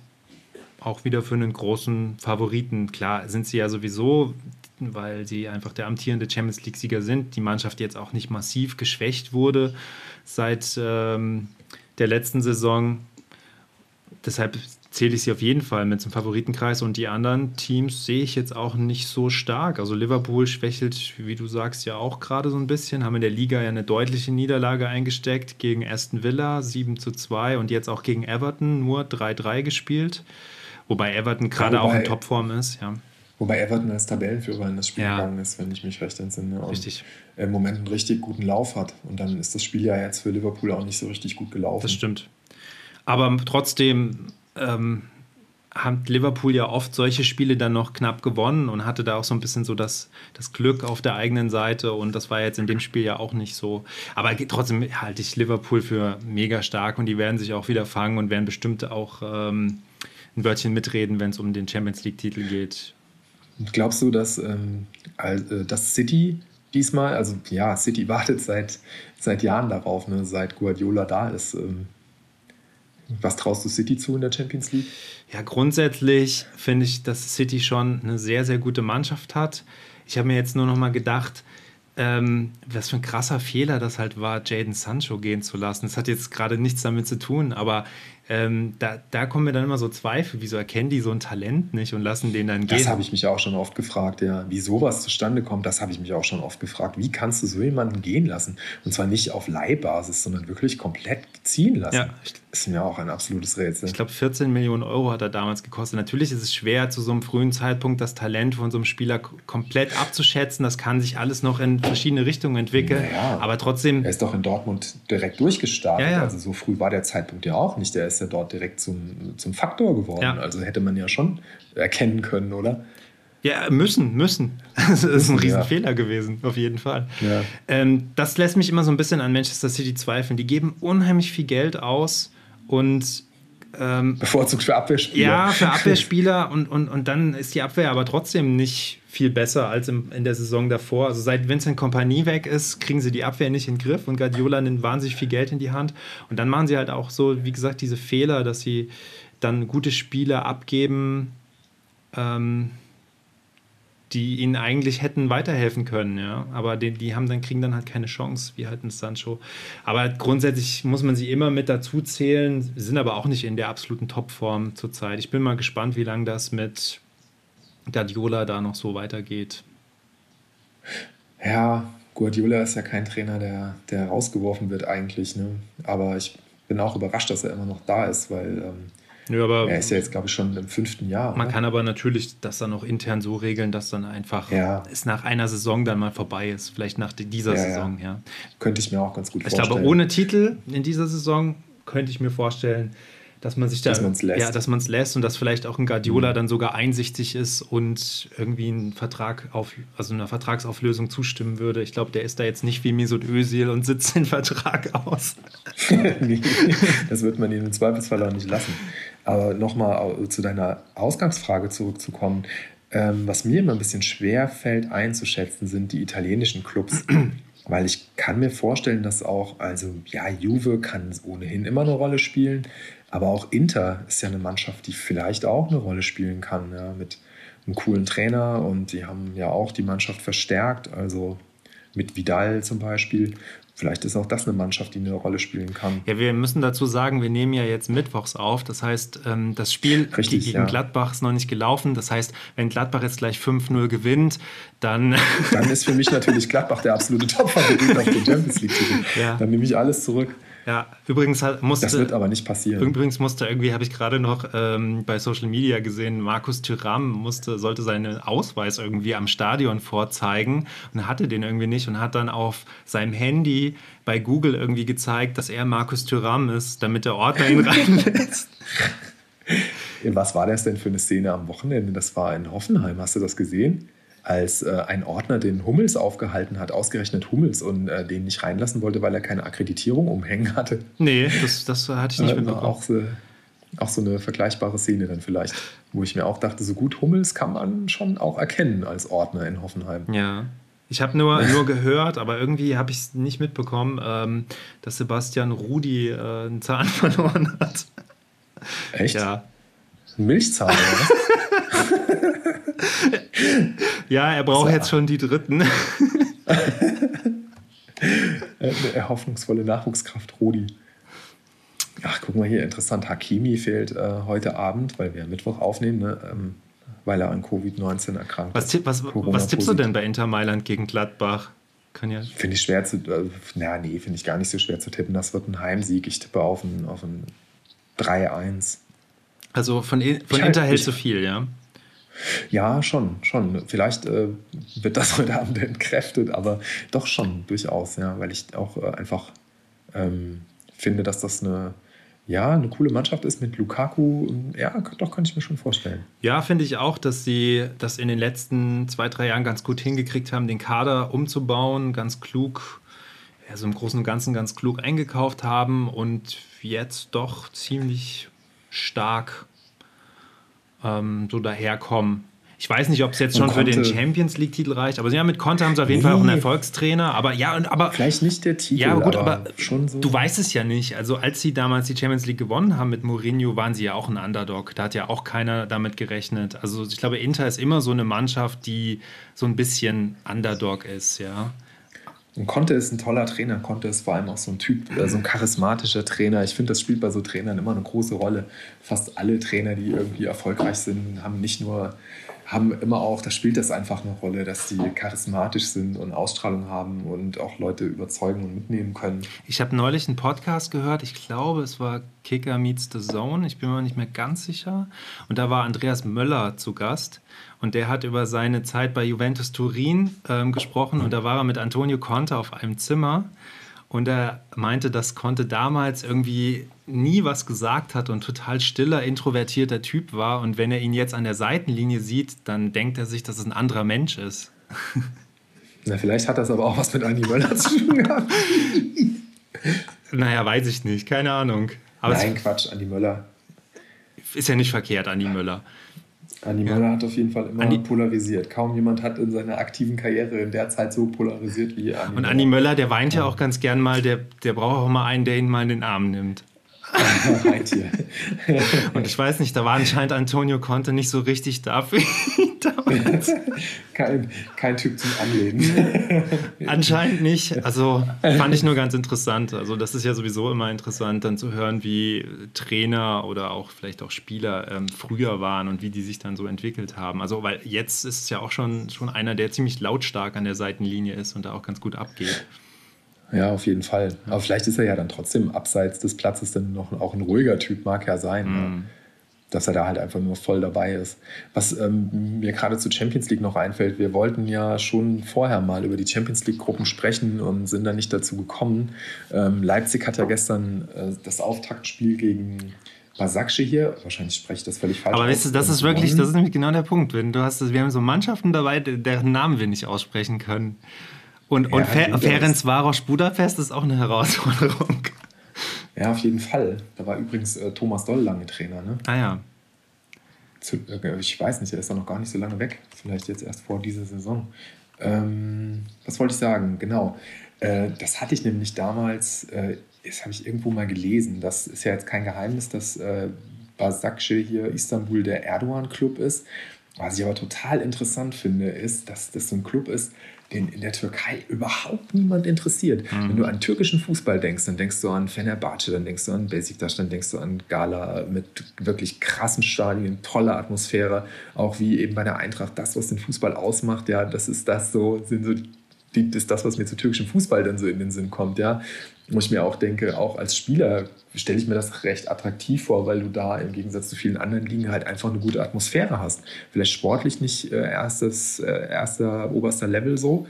auch wieder für einen großen Favoriten. Klar sind sie ja sowieso, weil sie einfach der amtierende Champions League-Sieger sind, die Mannschaft jetzt auch nicht massiv geschwächt wurde seit ähm, der letzten Saison. Deshalb zähle ich sie auf jeden Fall mit zum Favoritenkreis und die anderen Teams sehe ich jetzt auch nicht so stark. Also Liverpool schwächelt, wie du sagst, ja auch gerade so ein bisschen, haben in der Liga ja eine deutliche Niederlage eingesteckt gegen Aston Villa 7 zu 2 und jetzt auch gegen Everton nur 3-3 gespielt. Wobei Everton gerade ja, auch in Topform ist, ja. Wobei Everton als Tabellenführer in das Spiel ja. gegangen ist, wenn ich mich recht entsinne. Und richtig. im Moment einen richtig guten Lauf hat. Und dann ist das Spiel ja jetzt für Liverpool auch nicht so richtig gut gelaufen. Das stimmt. Aber trotzdem ähm, hat Liverpool ja oft solche Spiele dann noch knapp gewonnen und hatte da auch so ein bisschen so das, das Glück auf der eigenen Seite und das war jetzt in dem Spiel ja auch nicht so. Aber trotzdem halte ich Liverpool für mega stark und die werden sich auch wieder fangen und werden bestimmt auch ähm, ein Wörtchen mitreden, wenn es um den Champions League-Titel geht. Glaubst du, dass, ähm, äh, dass City diesmal, also ja, City <laughs> wartet seit, seit Jahren darauf, ne, seit Guardiola da ist. Ähm, was traust du City zu in der Champions League? Ja, grundsätzlich finde ich, dass City schon eine sehr, sehr gute Mannschaft hat. Ich habe mir jetzt nur noch mal gedacht, ähm, was für ein krasser Fehler das halt war, Jaden Sancho gehen zu lassen. Das hat jetzt gerade nichts damit zu tun, aber ähm, da, da kommen mir dann immer so Zweifel, wieso erkennen die so ein Talent nicht und lassen den dann gehen? Das habe ich mich auch schon oft gefragt, ja. Wie sowas zustande kommt, das habe ich mich auch schon oft gefragt. Wie kannst du so jemanden gehen lassen? Und zwar nicht auf Leihbasis, sondern wirklich komplett ziehen lassen. Ja, ist mir auch ein absolutes Rätsel. Ich glaube, 14 Millionen Euro hat er damals gekostet. Natürlich ist es schwer, zu so einem frühen Zeitpunkt das Talent von so einem Spieler komplett abzuschätzen. Das kann sich alles noch in verschiedene Richtungen entwickeln. Naja, aber trotzdem. Er ist doch in Dortmund direkt durchgestartet. Ja, ja. Also so früh war der Zeitpunkt ja auch nicht. Der ist ja dort direkt zum, zum Faktor geworden. Ja. Also hätte man ja schon erkennen können, oder? Ja, müssen, müssen. <laughs> Das ist ein Riesenfehler ja. gewesen, auf jeden Fall. Ja. Ähm, das lässt mich immer so ein bisschen an Manchester City zweifeln. Die geben unheimlich viel Geld aus und ähm, Bevorzugt für Abwehrspieler. Ja, für <laughs> Abwehrspieler und, und, und dann ist die Abwehr aber trotzdem nicht viel besser als im, in der Saison davor. Also seit Vincent Kompanie weg ist, kriegen sie die Abwehr nicht in den Griff und Guardiola nimmt wahnsinnig viel Geld in die Hand. Und dann machen sie halt auch so, wie gesagt, diese Fehler, dass sie dann gute Spiele abgeben. Ähm, die ihnen eigentlich hätten weiterhelfen können, ja. Aber die, die haben dann, kriegen dann halt keine Chance, wie halt ein Sancho. Aber grundsätzlich muss man sie immer mit dazu zählen, sind aber auch nicht in der absoluten Topform zurzeit. Ich bin mal gespannt, wie lange das mit Guardiola da noch so weitergeht. Ja, Guardiola ist ja kein Trainer, der, der rausgeworfen wird eigentlich. Ne? Aber ich bin auch überrascht, dass er immer noch da ist, weil ähm, ja, aber er ist ja jetzt, glaube ich, schon im fünften Jahr. Man oder? kann aber natürlich das dann auch intern so regeln, dass dann einfach ja. es nach einer Saison dann mal vorbei ist. Vielleicht nach dieser ja, Saison, ja. Könnte ich mir auch ganz gut ich vorstellen. Ich glaube, ohne Titel in dieser Saison könnte ich mir vorstellen, dass man sich da, dass man's lässt. ja, dass man es lässt und dass vielleicht auch ein Guardiola mhm. dann sogar einsichtig ist und irgendwie einen Vertrag auf, also einer Vertragsauflösung zustimmen würde. Ich glaube, der ist da jetzt nicht wie Mesut Özil und sitzt den Vertrag aus. <laughs> das wird man ihm im Zweifelsfall auch nicht lassen. Aber nochmal zu deiner Ausgangsfrage zurückzukommen. Ähm, was mir immer ein bisschen schwer fällt einzuschätzen, sind die italienischen Clubs. <clears throat> Weil ich kann mir vorstellen, dass auch, also ja, Juve kann ohnehin immer eine Rolle spielen. Aber auch Inter ist ja eine Mannschaft, die vielleicht auch eine Rolle spielen kann, ja, mit einem coolen Trainer und die haben ja auch die Mannschaft verstärkt, also mit Vidal zum Beispiel. Vielleicht ist auch das eine Mannschaft, die eine Rolle spielen kann. Ja, wir müssen dazu sagen, wir nehmen ja jetzt mittwochs auf. Das heißt, ähm, das Spiel Richtig, gegen ja. Gladbach ist noch nicht gelaufen. Das heißt, wenn Gladbach jetzt gleich 5-0 gewinnt, dann. Dann ist für mich natürlich <laughs> Gladbach der absolute Top-Favorit auf den Champions League-Titel. Ja. Dann nehme ich alles zurück. Ja, übrigens musste. Das wird aber nicht passieren. Übrigens musste irgendwie, habe ich gerade noch ähm, bei Social Media gesehen, Markus Thüram musste, sollte seinen Ausweis irgendwie am Stadion vorzeigen und hatte den irgendwie nicht und hat dann auf seinem Handy bei Google irgendwie gezeigt, dass er Markus Thüram ist, damit der Ordner ihn reinlässt. <laughs> <laughs> Was war das denn für eine Szene am Wochenende? Das war in Hoffenheim. Hast du das gesehen? Als äh, ein Ordner den Hummels aufgehalten hat, ausgerechnet Hummels, und äh, den nicht reinlassen wollte, weil er keine Akkreditierung umhängen hatte. Nee, das, das hatte ich nicht äh, mitbekommen. Auch so, auch so eine vergleichbare Szene dann vielleicht, wo ich mir auch dachte, so gut Hummels kann man schon auch erkennen als Ordner in Hoffenheim. Ja. Ich habe nur, nur gehört, aber irgendwie habe ich es nicht mitbekommen, ähm, dass Sebastian Rudi äh, einen Zahn <laughs> verloren hat. Echt? Ja. Ein Milchzahn, oder? <laughs> <laughs> ja, er braucht so. jetzt schon die dritten. <laughs> Eine hoffnungsvolle Nachwuchskraft, Rodi. Ach, guck mal hier, interessant. Hakimi fehlt äh, heute Abend, weil wir Mittwoch aufnehmen, ne? ähm, weil er an Covid-19 erkrankt was, ist. Was, was tippst du denn bei Inter Mailand gegen Gladbach? Ja finde ich schwer zu. Äh, na, nee, finde ich gar nicht so schwer zu tippen. Das wird ein Heimsieg. Ich tippe auf ein, auf ein 3-1. Also von, von Inter hältst du viel, ja? Ja, schon, schon. Vielleicht äh, wird das <laughs> heute Abend entkräftet, aber doch schon durchaus, ja, weil ich auch äh, einfach ähm, finde, dass das eine, ja, eine coole Mannschaft ist mit Lukaku. Ja, doch, kann ich mir schon vorstellen. Ja, finde ich auch, dass sie das in den letzten zwei, drei Jahren ganz gut hingekriegt haben, den Kader umzubauen, ganz klug, also im Großen und Ganzen ganz klug eingekauft haben und jetzt doch ziemlich stark ähm, so daherkommen. Ich weiß nicht, ob es jetzt schon für den Champions League-Titel reicht, aber ja, mit Conte haben sie auf jeden nee. Fall auch einen Erfolgstrainer. Aber ja, aber. Vielleicht nicht der Titel. Ja, gut, aber, aber schon so. Du weißt es ja nicht. Also, als sie damals die Champions League gewonnen haben mit Mourinho, waren sie ja auch ein Underdog. Da hat ja auch keiner damit gerechnet. Also, ich glaube, Inter ist immer so eine Mannschaft, die so ein bisschen Underdog ist, ja. Und Conte ist ein toller Trainer. Conte ist vor allem auch so ein Typ, so ein charismatischer Trainer. Ich finde, das spielt bei so Trainern immer eine große Rolle. Fast alle Trainer, die irgendwie erfolgreich sind, haben nicht nur haben immer auch, da spielt das einfach eine Rolle, dass sie charismatisch sind und Ausstrahlung haben und auch Leute überzeugen und mitnehmen können. Ich habe neulich einen Podcast gehört, ich glaube, es war Kicker Meets the Zone, ich bin mir nicht mehr ganz sicher. Und da war Andreas Möller zu Gast und der hat über seine Zeit bei Juventus Turin ähm, gesprochen und da war er mit Antonio Conte auf einem Zimmer und er meinte, dass Conte damals irgendwie nie was gesagt hat und total stiller, introvertierter Typ war. Und wenn er ihn jetzt an der Seitenlinie sieht, dann denkt er sich, dass es ein anderer Mensch ist. Na, vielleicht hat das aber auch was mit Andi Möller zu tun gehabt. <laughs> naja, weiß ich nicht, keine Ahnung. Aber Nein, Quatsch, Andi Möller. Ist ja nicht verkehrt, Andi Möller. Andi ja. Möller hat auf jeden Fall immer Andi polarisiert. Kaum jemand hat in seiner aktiven Karriere in der Zeit so polarisiert wie Andi Und Andi Möller, der weint ja auch ganz gern mal, der, der braucht auch mal einen, der ihn mal in den Arm nimmt. <laughs> und ich weiß nicht, da war anscheinend Antonio Conte nicht so richtig dafür. <laughs> kein, kein Typ zum Anlehnen. <laughs> anscheinend nicht. Also fand ich nur ganz interessant. Also das ist ja sowieso immer interessant, dann zu hören, wie Trainer oder auch vielleicht auch Spieler ähm, früher waren und wie die sich dann so entwickelt haben. Also weil jetzt ist es ja auch schon, schon einer, der ziemlich lautstark an der Seitenlinie ist und da auch ganz gut abgeht. Ja, auf jeden Fall. Aber vielleicht ist er ja dann trotzdem abseits des Platzes dann noch auch ein ruhiger Typ, mag ja sein. Mm. Ja. Dass er da halt einfach nur voll dabei ist. Was ähm, mir gerade zu Champions League noch einfällt, wir wollten ja schon vorher mal über die Champions League-Gruppen sprechen und sind da nicht dazu gekommen. Ähm, Leipzig hat ja gestern äh, das Auftaktspiel gegen Basakci hier, wahrscheinlich spreche ich das völlig falsch. Aber weißt du, das ist wirklich, das ist nämlich genau der Punkt. Wenn du hast, wir haben so Mannschaften dabei, deren Namen wir nicht aussprechen können. Und, ja, und Fer Ferenc Varos Budapest ist auch eine Herausforderung. Ja, auf jeden Fall. Da war übrigens äh, Thomas Doll lange Trainer. Ne? Ah ja. Zu, äh, ich weiß nicht, er ist doch noch gar nicht so lange weg. Vielleicht jetzt erst vor dieser Saison. Ähm, was wollte ich sagen? Genau. Äh, das hatte ich nämlich damals äh, das habe ich irgendwo mal gelesen, das ist ja jetzt kein Geheimnis, dass äh, Basakce hier Istanbul der Erdogan-Club ist. Was ich aber total interessant finde, ist, dass das so ein Club ist, den in der Türkei überhaupt niemand interessiert. Mhm. Wenn du an türkischen Fußball denkst, dann denkst du an Fenerbahce, dann denkst du an Besiktas, dann denkst du an Gala mit wirklich krassen Stadien, toller Atmosphäre, auch wie eben bei der Eintracht das, was den Fußball ausmacht, ja, das ist das so, sind so die, das ist das, was mir zu türkischem Fußball dann so in den Sinn kommt, ja. Wo ich mir auch denke, auch als Spieler stelle ich mir das recht attraktiv vor, weil du da im Gegensatz zu vielen anderen Ligen halt einfach eine gute Atmosphäre hast. Vielleicht sportlich nicht äh, erstes, äh, erster, oberster Level so,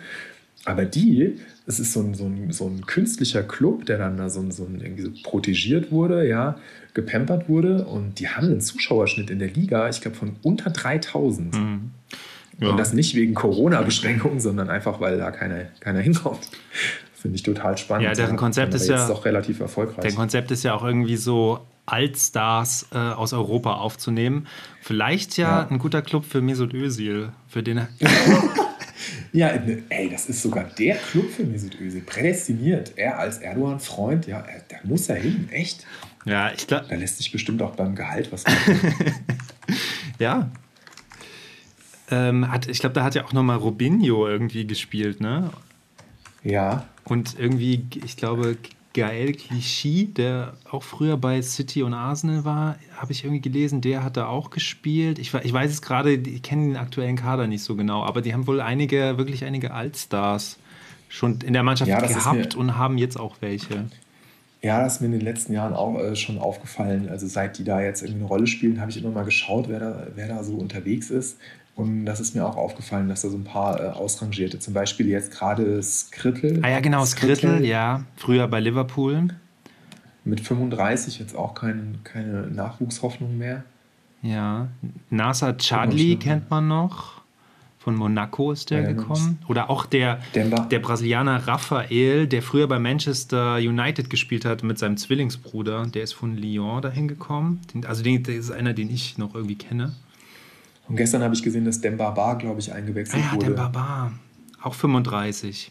aber die, es ist so ein, so, ein, so ein künstlicher Club, der dann da so, so ein, irgendwie so protegiert wurde, ja, gepampert wurde und die haben einen Zuschauerschnitt in der Liga, ich glaube, von unter 3000. Mhm. Ja. Und das nicht wegen Corona-Beschränkungen, sondern einfach, weil da keiner, keiner hinkommt. Finde ich total spannend. Ja, deren Konzept ist ja auch relativ erfolgreich. Der Konzept ist ja auch irgendwie so Altstars äh, aus Europa aufzunehmen. Vielleicht ja, ja, ein guter Club für Mesut Özil, für den <laughs> Ja, ne, ey, das ist sogar der Club für Mesut Özil, prädestiniert. Er als Erdogan-Freund, ja, da muss er hin, echt. Ja, ich glaube. Da lässt sich bestimmt auch beim Gehalt was machen. <laughs> ja. Ähm, hat, ich glaube, da hat ja auch nochmal Robinho irgendwie gespielt, ne? Ja. Und irgendwie, ich glaube, Gael Clichy, der auch früher bei City und Arsenal war, habe ich irgendwie gelesen, der hat da auch gespielt. Ich, ich weiß es gerade, ich kenne den aktuellen Kader nicht so genau, aber die haben wohl einige, wirklich einige Altstars schon in der Mannschaft ja, gehabt und haben jetzt auch welche. Ja, das ist mir in den letzten Jahren auch äh, schon aufgefallen. Also seit die da jetzt irgendwie eine Rolle spielen, habe ich immer mal geschaut, wer da, wer da so unterwegs ist. Und das ist mir auch aufgefallen, dass da so ein paar äh, ausrangierte, zum Beispiel jetzt gerade Skrittel. Ah ja, genau, Skrittel, ja, früher bei Liverpool. Mit 35 jetzt auch kein, keine Nachwuchshoffnung mehr. Ja, Nasser Chadli kennt man noch. Von Monaco ist der ja, gekommen. Oder auch der, der Brasilianer Rafael, der früher bei Manchester United gespielt hat mit seinem Zwillingsbruder. Der ist von Lyon dahin gekommen. Also den, der ist einer, den ich noch irgendwie kenne. Und gestern habe ich gesehen, dass Dembaba, glaube ich, eingewechselt ah, ja, wurde. Ja, Dembaba. Auch 35.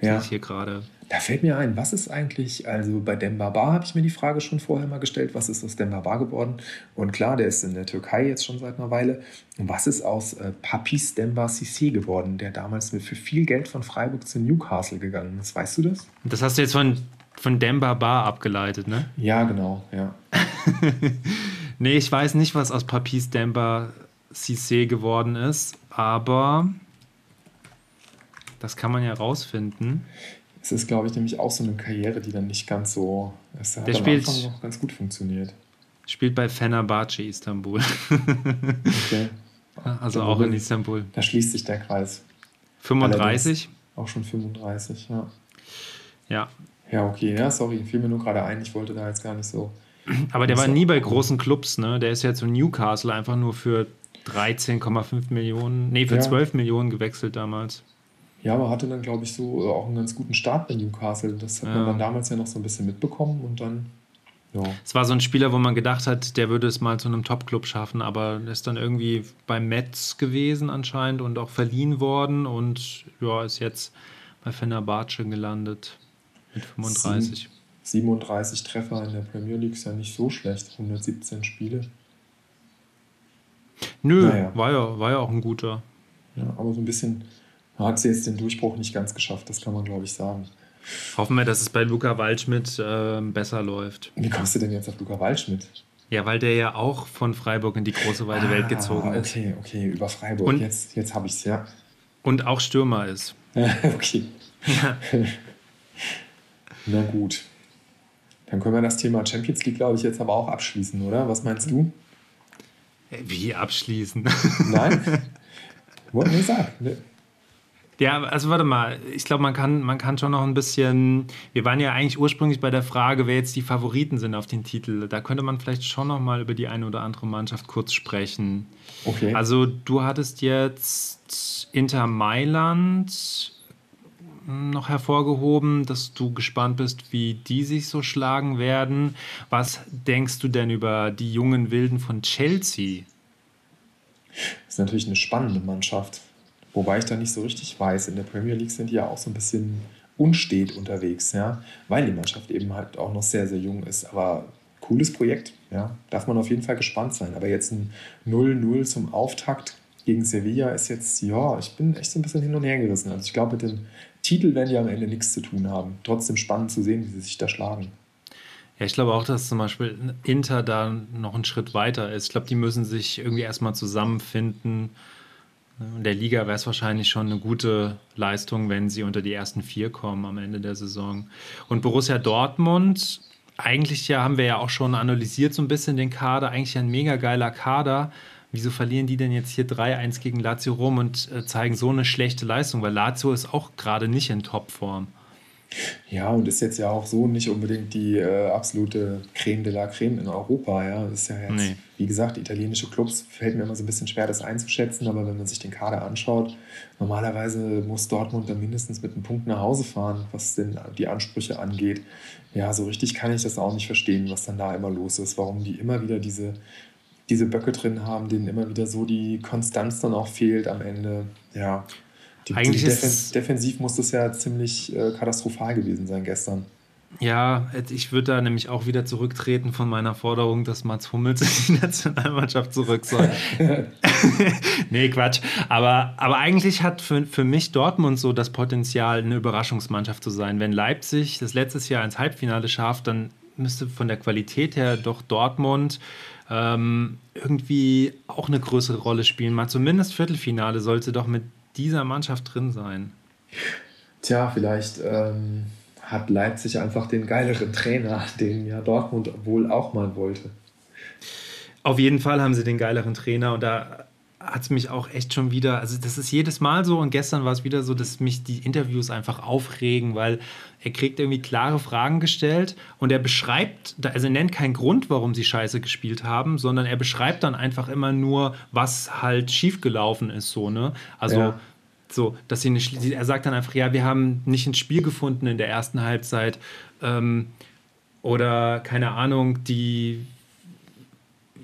Ja. Sehe ich hier gerade. Da fällt mir ein, was ist eigentlich, also bei Dembaba habe ich mir die Frage schon vorher mal gestellt, was ist aus Dembaba geworden? Und klar, der ist in der Türkei jetzt schon seit einer Weile. Und was ist aus äh, Papis Demba Sissé geworden, der damals mit für viel Geld von Freiburg zu Newcastle gegangen ist? Weißt du das? Das hast du jetzt von, von Dembaba abgeleitet, ne? Ja, genau, ja. <laughs> nee, ich weiß nicht, was aus Papis Demba Cissé geworden ist, aber das kann man ja rausfinden. Es ist, glaube ich, nämlich auch so eine Karriere, die dann nicht ganz so. Es hat Der am spielt, Anfang noch ganz gut funktioniert. Spielt bei Fenerbahce Istanbul. okay. <laughs> Also da auch in Istanbul. Da schließt sich der Kreis. 35? auch schon 35, ja. Ja. Ja, okay, ja, sorry, fiel mir nur gerade ein, ich wollte da jetzt gar nicht so. Aber der war nie bei großen Clubs, ne? Der ist ja zu Newcastle einfach nur für 13,5 Millionen, nee, für ja. 12 Millionen gewechselt damals. Ja, aber hatte dann, glaube ich, so äh, auch einen ganz guten Start bei Newcastle. Das hat ja. man dann damals ja noch so ein bisschen mitbekommen und dann. Ja. Es war so ein Spieler, wo man gedacht hat, der würde es mal zu einem Top-Club schaffen, aber ist dann irgendwie beim Metz gewesen anscheinend und auch verliehen worden und ja, ist jetzt bei Fenerbahce gelandet mit 35. 37 Treffer in der Premier League ist ja nicht so schlecht, 117 Spiele. Nö, naja. war, ja, war ja auch ein guter. Ja, aber so ein bisschen hat sie jetzt den Durchbruch nicht ganz geschafft, das kann man, glaube ich, sagen. Hoffen wir, dass es bei Luca Waldschmidt äh, besser läuft. Wie kommst du denn jetzt auf Luca Waldschmidt? Ja, weil der ja auch von Freiburg in die große weite ah, Welt gezogen ist. Okay, okay, über Freiburg. Und, jetzt jetzt habe ich es, ja. Und auch Stürmer ist. <laughs> okay. Ja. <laughs> Na gut. Dann können wir das Thema Champions League, glaube ich, jetzt aber auch abschließen, oder? Was meinst du? Wie abschließen? Nein? <laughs> Wurde nicht gesagt. Ja, also warte mal, ich glaube, man kann, man kann schon noch ein bisschen. Wir waren ja eigentlich ursprünglich bei der Frage, wer jetzt die Favoriten sind auf den Titel. Da könnte man vielleicht schon noch mal über die eine oder andere Mannschaft kurz sprechen. Okay. Also, du hattest jetzt Inter Mailand noch hervorgehoben, dass du gespannt bist, wie die sich so schlagen werden. Was denkst du denn über die jungen Wilden von Chelsea? Das ist natürlich eine spannende Mannschaft. Wobei ich da nicht so richtig weiß. In der Premier League sind die ja auch so ein bisschen unstet unterwegs, ja, weil die Mannschaft eben halt auch noch sehr, sehr jung ist. Aber cooles Projekt, ja, darf man auf jeden Fall gespannt sein. Aber jetzt ein 0-0 zum Auftakt gegen Sevilla ist jetzt, ja, ich bin echt so ein bisschen hin und her gerissen. Also ich glaube, mit dem Titel werden die am Ende nichts zu tun haben. Trotzdem spannend zu sehen, wie sie sich da schlagen. Ja, ich glaube auch, dass zum Beispiel Inter da noch einen Schritt weiter ist. Ich glaube, die müssen sich irgendwie erstmal zusammenfinden. In der Liga wäre es wahrscheinlich schon eine gute Leistung, wenn sie unter die ersten vier kommen am Ende der Saison. Und Borussia Dortmund, eigentlich ja, haben wir ja auch schon analysiert so ein bisschen den Kader, eigentlich ein mega geiler Kader. Wieso verlieren die denn jetzt hier 3-1 gegen Lazio rum und äh, zeigen so eine schlechte Leistung? Weil Lazio ist auch gerade nicht in Topform. Ja, und ist jetzt ja auch so nicht unbedingt die äh, absolute Creme de la Creme in Europa. Ja, das ist ja jetzt, nee. wie gesagt, italienische Clubs fällt mir immer so ein bisschen schwer, das einzuschätzen. Aber wenn man sich den Kader anschaut, normalerweise muss Dortmund dann mindestens mit einem Punkt nach Hause fahren, was denn die Ansprüche angeht. Ja, so richtig kann ich das auch nicht verstehen, was dann da immer los ist. Warum die immer wieder diese, diese Böcke drin haben, denen immer wieder so die Konstanz dann auch fehlt am Ende. Ja, die, Eigentlich die Defen defensiv muss das ja ziemlich äh, katastrophal gewesen sein gestern. Ja, ich würde da nämlich auch wieder zurücktreten von meiner Forderung, dass Mats Hummels in die <laughs> Nationalmannschaft zurück soll. <laughs> nee, Quatsch. Aber, aber eigentlich hat für, für mich Dortmund so das Potenzial, eine Überraschungsmannschaft zu sein. Wenn Leipzig das letztes Jahr ins Halbfinale schafft, dann müsste von der Qualität her doch Dortmund ähm, irgendwie auch eine größere Rolle spielen. Mal zumindest Viertelfinale sollte doch mit dieser Mannschaft drin sein? Tja, vielleicht ähm, hat Leipzig einfach den geileren Trainer, <laughs> den ja Dortmund wohl auch mal wollte. Auf jeden Fall haben sie den geileren Trainer und da hat es mich auch echt schon wieder, also das ist jedes Mal so und gestern war es wieder so, dass mich die Interviews einfach aufregen, weil er kriegt irgendwie klare Fragen gestellt und er beschreibt, also er nennt keinen Grund, warum sie scheiße gespielt haben, sondern er beschreibt dann einfach immer nur, was halt schiefgelaufen ist, so, ne? Also ja. so, dass sie nicht, er sagt dann einfach, ja, wir haben nicht ins Spiel gefunden in der ersten Halbzeit ähm, oder keine Ahnung, die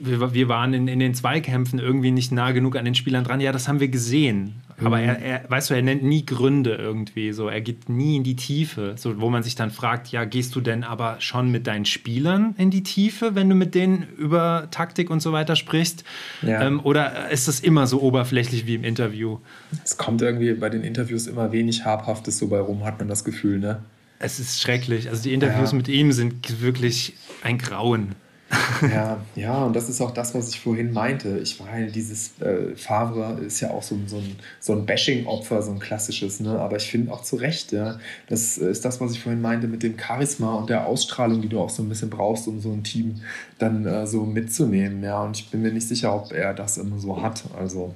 wir, wir waren in, in den Zweikämpfen irgendwie nicht nah genug an den Spielern dran. Ja, das haben wir gesehen. Aber mhm. er, er, weißt du, er nennt nie Gründe irgendwie so. Er geht nie in die Tiefe, so, wo man sich dann fragt, ja, gehst du denn aber schon mit deinen Spielern in die Tiefe, wenn du mit denen über Taktik und so weiter sprichst? Ja. Ähm, oder ist das immer so oberflächlich wie im Interview? Es kommt irgendwie bei den Interviews immer wenig Habhaftes so bei rum, hat man das Gefühl, ne? Es ist schrecklich. Also die Interviews ja. mit ihm sind wirklich ein Grauen <laughs> ja, ja, und das ist auch das, was ich vorhin meinte. Ich meine, dieses äh, Favre ist ja auch so, so ein, so ein Bashing-Opfer, so ein klassisches, ne? aber ich finde auch zu Recht, ja. Das ist das, was ich vorhin meinte mit dem Charisma und der Ausstrahlung, die du auch so ein bisschen brauchst, um so ein Team dann äh, so mitzunehmen, ja. Und ich bin mir nicht sicher, ob er das immer so hat. Also,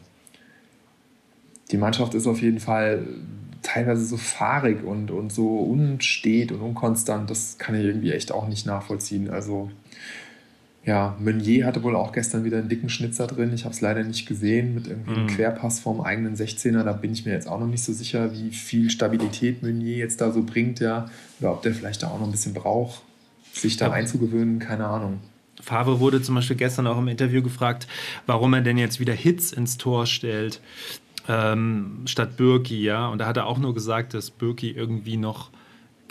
die Mannschaft ist auf jeden Fall teilweise so fahrig und, und so unstet und unkonstant. Das kann ich irgendwie echt auch nicht nachvollziehen. Also, ja, Meunier hatte wohl auch gestern wieder einen dicken Schnitzer drin. Ich habe es leider nicht gesehen mit irgendwie einem mm. Querpass vorm eigenen 16er. Da bin ich mir jetzt auch noch nicht so sicher, wie viel Stabilität Meunier jetzt da so bringt, ja. Oder ob der vielleicht da auch noch ein bisschen braucht, sich da ja. einzugewöhnen, keine Ahnung. Favre wurde zum Beispiel gestern auch im Interview gefragt, warum er denn jetzt wieder Hits ins Tor stellt, ähm, statt Birki, ja. Und da hat er auch nur gesagt, dass Birki irgendwie noch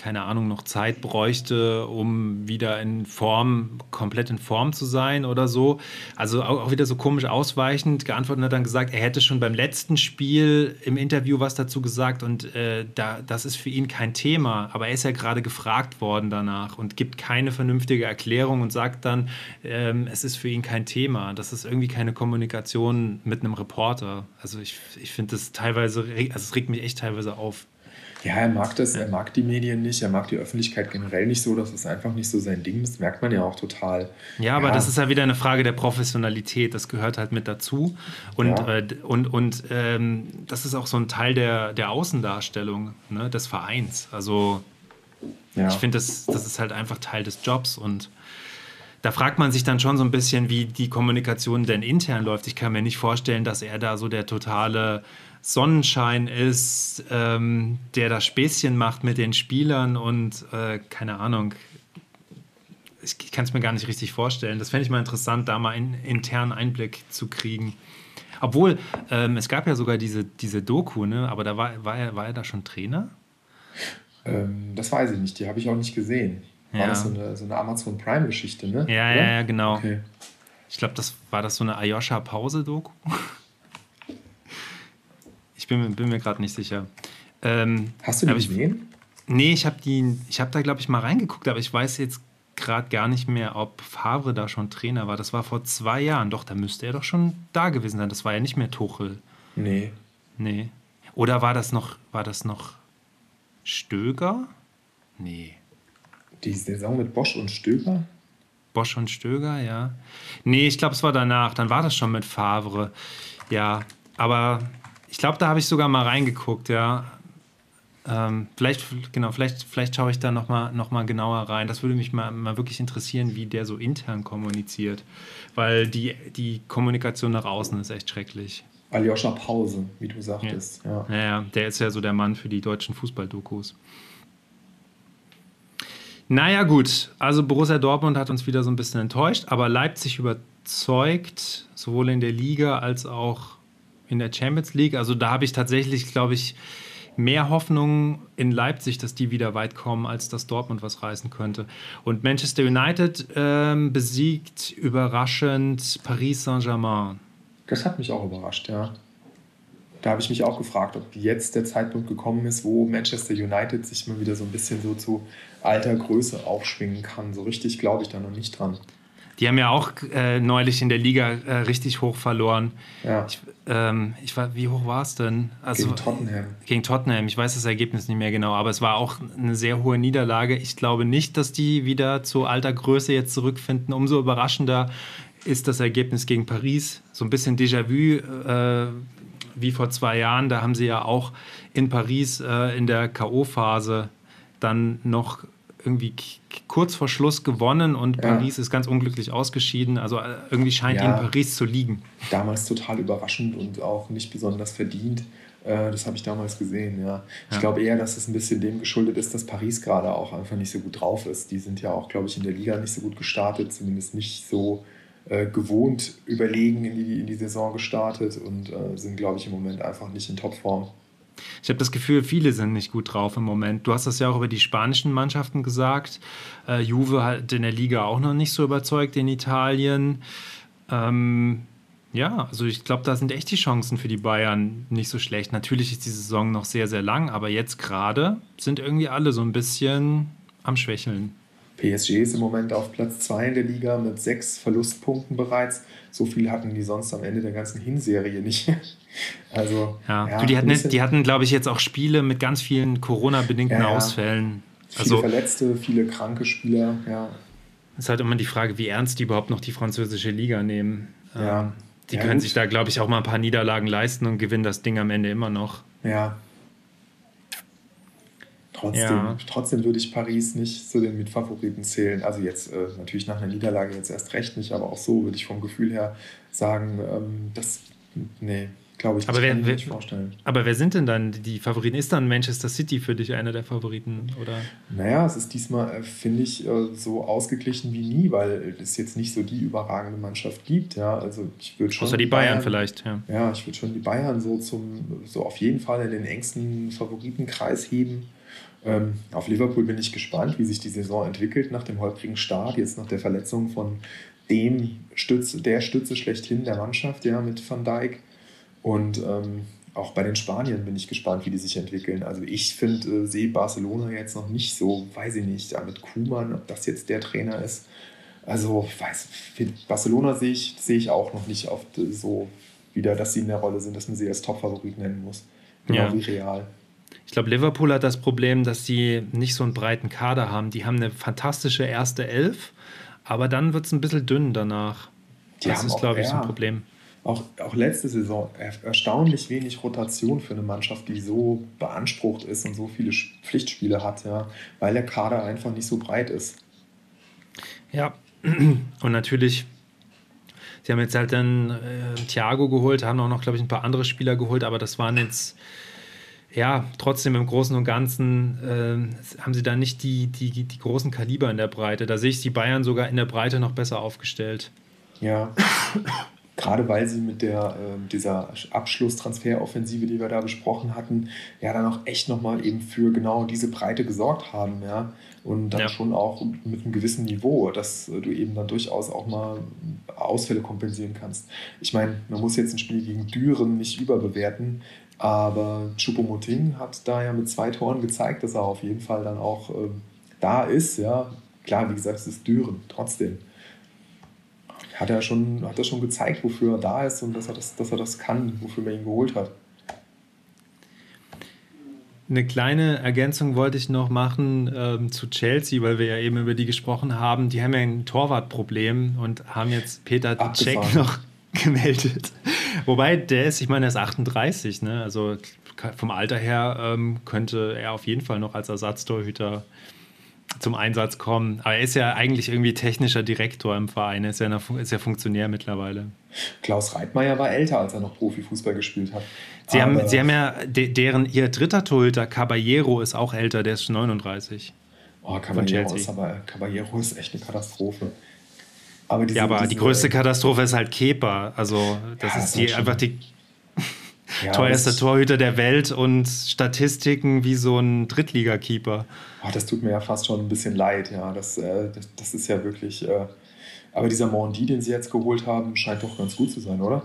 keine Ahnung, noch Zeit bräuchte, um wieder in Form, komplett in Form zu sein oder so. Also auch, wieder so komisch ausweichend geantwortet und hat dann gesagt, er hätte schon beim letzten Spiel im Interview was dazu gesagt und äh, da, das ist für ihn kein Thema. Aber er ist ja gerade gefragt worden danach und gibt keine vernünftige Erklärung und sagt dann, ähm, es ist für ihn kein Thema. Das ist irgendwie keine Kommunikation mit einem Reporter. Also ich, ich finde das teilweise, also es regt mich echt teilweise auf. Ja, er mag das, er mag die Medien nicht, er mag die Öffentlichkeit generell nicht so, das ist einfach nicht so sein Ding, das merkt man ja auch total. Ja, aber ja. das ist ja wieder eine Frage der Professionalität, das gehört halt mit dazu. Und, ja. äh, und, und ähm, das ist auch so ein Teil der, der Außendarstellung ne, des Vereins. Also ja. ich finde, das, das ist halt einfach Teil des Jobs und da fragt man sich dann schon so ein bisschen, wie die Kommunikation denn intern läuft. Ich kann mir nicht vorstellen, dass er da so der totale Sonnenschein ist, ähm, der das Späßchen macht mit den Spielern und äh, keine Ahnung. Ich, ich kann es mir gar nicht richtig vorstellen. Das fände ich mal interessant, da mal einen internen Einblick zu kriegen. Obwohl, ähm, es gab ja sogar diese, diese Doku, ne? aber da war, war, er, war er da schon Trainer? Ähm, das weiß ich nicht, die habe ich auch nicht gesehen. War ja. das so eine, so eine Amazon Prime-Geschichte, ne? Ja, ja, ja, genau. Okay. Ich glaube, das war das so eine Ayosha-Pause-Doku. Ich bin, bin mir gerade nicht sicher. Ähm, Hast du die gesehen? nee, ich habe habe da, glaube ich, mal reingeguckt, aber ich weiß jetzt gerade gar nicht mehr, ob Favre da schon Trainer war. Das war vor zwei Jahren. Doch, da müsste er doch schon da gewesen sein. Das war ja nicht mehr Tuchel. Nee. Nee. Oder war das noch, war das noch Stöger? Nee. Die Saison mit Bosch und Stöger? Bosch und Stöger, ja. Nee, ich glaube, es war danach. Dann war das schon mit Favre. Ja, aber ich glaube, da habe ich sogar mal reingeguckt, ja. Ähm, vielleicht, genau, vielleicht, vielleicht schaue ich da nochmal noch mal genauer rein. Das würde mich mal, mal wirklich interessieren, wie der so intern kommuniziert. Weil die, die Kommunikation nach außen ist echt schrecklich. Aljoscha Pause, wie du sagtest. Ja. Ja. ja, der ist ja so der Mann für die deutschen Fußballdokus. Naja, gut. Also Borussia Dortmund hat uns wieder so ein bisschen enttäuscht, aber Leipzig überzeugt, sowohl in der Liga als auch in der Champions League. Also da habe ich tatsächlich, glaube ich, mehr Hoffnung in Leipzig, dass die wieder weit kommen, als dass Dortmund was reißen könnte. Und Manchester United ähm, besiegt überraschend Paris Saint-Germain. Das hat mich auch überrascht, ja. Da habe ich mich auch gefragt, ob jetzt der Zeitpunkt gekommen ist, wo Manchester United sich mal wieder so ein bisschen so zu alter Größe aufschwingen kann. So richtig glaube ich da noch nicht dran. Die haben ja auch äh, neulich in der Liga äh, richtig hoch verloren. Ja. Ich, ähm, ich war, wie hoch war es denn? Also, gegen Tottenham. Gegen Tottenham. Ich weiß das Ergebnis nicht mehr genau, aber es war auch eine sehr hohe Niederlage. Ich glaube nicht, dass die wieder zu alter Größe jetzt zurückfinden. Umso überraschender ist das Ergebnis gegen Paris. So ein bisschen Déjà-vu äh, wie vor zwei Jahren. Da haben sie ja auch in Paris äh, in der K.O.-Phase dann noch irgendwie kurz vor Schluss gewonnen und ja. Paris ist ganz unglücklich ausgeschieden. Also äh, irgendwie scheint ja, ihnen Paris zu liegen. Damals total überraschend und auch nicht besonders verdient. Äh, das habe ich damals gesehen, ja. Ich ja. glaube eher, dass es ein bisschen dem geschuldet ist, dass Paris gerade auch einfach nicht so gut drauf ist. Die sind ja auch, glaube ich, in der Liga nicht so gut gestartet, zumindest nicht so äh, gewohnt überlegen in die, in die Saison gestartet und äh, sind, glaube ich, im Moment einfach nicht in Topform. Ich habe das Gefühl, viele sind nicht gut drauf im Moment. Du hast das ja auch über die spanischen Mannschaften gesagt. Äh, Juve hat in der Liga auch noch nicht so überzeugt in Italien. Ähm, ja, also ich glaube, da sind echt die Chancen für die Bayern nicht so schlecht. Natürlich ist die Saison noch sehr, sehr lang, aber jetzt gerade sind irgendwie alle so ein bisschen am Schwächeln. PSG ist im Moment auf Platz 2 in der Liga mit sechs Verlustpunkten bereits. So viel hatten die sonst am Ende der ganzen Hinserie nicht. <laughs> Also, ja, ja die, hatten, die hatten, glaube ich, jetzt auch Spiele mit ganz vielen Corona-bedingten ja, Ausfällen. Viele also, Verletzte, viele kranke Spieler, ja. Es ist halt immer die Frage, wie ernst die überhaupt noch die französische Liga nehmen. Ja. Ähm, die können gut. sich da, glaube ich, auch mal ein paar Niederlagen leisten und gewinnen das Ding am Ende immer noch. Ja, Trotzdem, ja. trotzdem würde ich Paris nicht zu den Mitfavoriten zählen. Also jetzt äh, natürlich nach einer Niederlage jetzt erst recht nicht, aber auch so würde ich vom Gefühl her sagen, ähm, das, nee, glaube ich, aber wer, kann ich mir nicht vorstellen. Aber wer sind denn dann die Favoriten? Ist dann Manchester City für dich einer der Favoriten? Oder? Naja, es ist diesmal, äh, finde ich, äh, so ausgeglichen wie nie, weil es jetzt nicht so die überragende Mannschaft gibt. Ja, also ich würde schon. Außer die Bayern, Bayern vielleicht, ja. Ja, ich würde schon die Bayern so zum, so auf jeden Fall in den engsten Favoritenkreis heben. Ähm, auf Liverpool bin ich gespannt, wie sich die Saison entwickelt nach dem holprigen Start, jetzt nach der Verletzung von dem Stütze, der Stütze schlechthin der Mannschaft, ja, mit Van Dijk. Und ähm, auch bei den Spaniern bin ich gespannt, wie die sich entwickeln. Also ich finde, äh, sehe Barcelona jetzt noch nicht so, weiß ich nicht, ja, mit Kuman, ob das jetzt der Trainer ist. Also ich weiß, Barcelona sehe ich, sehe ich auch noch nicht oft so wieder, dass sie in der Rolle sind, dass man sie als Top-Favorit nennen muss. Genau ja. wie Real. Ich glaube, Liverpool hat das Problem, dass sie nicht so einen breiten Kader haben. Die haben eine fantastische erste Elf, aber dann wird es ein bisschen dünn danach. Die das ist, glaube ich, so ein Problem. Auch, auch letzte Saison erstaunlich wenig Rotation für eine Mannschaft, die so beansprucht ist und so viele Pflichtspiele hat, ja, weil der Kader einfach nicht so breit ist. Ja, <clears throat> und natürlich, sie haben jetzt halt dann äh, Thiago geholt, haben auch noch, glaube ich, ein paar andere Spieler geholt, aber das waren jetzt ja, trotzdem im Großen und Ganzen äh, haben sie da nicht die, die, die großen Kaliber in der Breite. Da sehe ich die Bayern sogar in der Breite noch besser aufgestellt. Ja. gerade weil sie mit der, äh, dieser Abschlusstransferoffensive, die wir da besprochen hatten, ja dann auch echt nochmal eben für genau diese Breite gesorgt haben, ja. Und dann ja. schon auch mit einem gewissen Niveau, dass du eben dann durchaus auch mal Ausfälle kompensieren kannst. Ich meine, man muss jetzt ein Spiel gegen Düren nicht überbewerten, aber Choupo-Moting hat da ja mit zwei Toren gezeigt, dass er auf jeden Fall dann auch äh, da ist, ja. Klar, wie gesagt, es ist Düren, trotzdem hat er schon, hat er schon gezeigt, wofür er da ist und dass er das, dass er das kann, wofür man ihn geholt hat. Eine kleine Ergänzung wollte ich noch machen ähm, zu Chelsea, weil wir ja eben über die gesprochen haben. Die haben ja ein Torwartproblem und haben jetzt Peter Cech noch <laughs> gemeldet. Wobei der ist, ich meine, er ist 38, ne? Also vom Alter her ähm, könnte er auf jeden Fall noch als Ersatztorhüter zum Einsatz kommen. Aber er ist ja eigentlich irgendwie technischer Direktor im Verein. Er ist ja, eine, ist ja Funktionär mittlerweile. Klaus Reitmeier war älter, als er noch Profifußball gespielt hat. Sie, haben, Sie haben ja, de, deren, ihr dritter Torhüter, Caballero, ist auch älter, der ist 39. Oh, Caballero ist aber, Caballero ist echt eine Katastrophe. Aber diese, ja, aber diese, die größte Katastrophe ist halt Kepa. Also, das ja, ist die, einfach die <laughs> ja, teuerster Torhüter der Welt und Statistiken wie so ein Drittligakeeper. Oh, das tut mir ja fast schon ein bisschen leid, ja. Das, äh, das, das, ist ja wirklich. Äh, aber dieser Mondi, den sie jetzt geholt haben, scheint doch ganz gut zu sein, oder?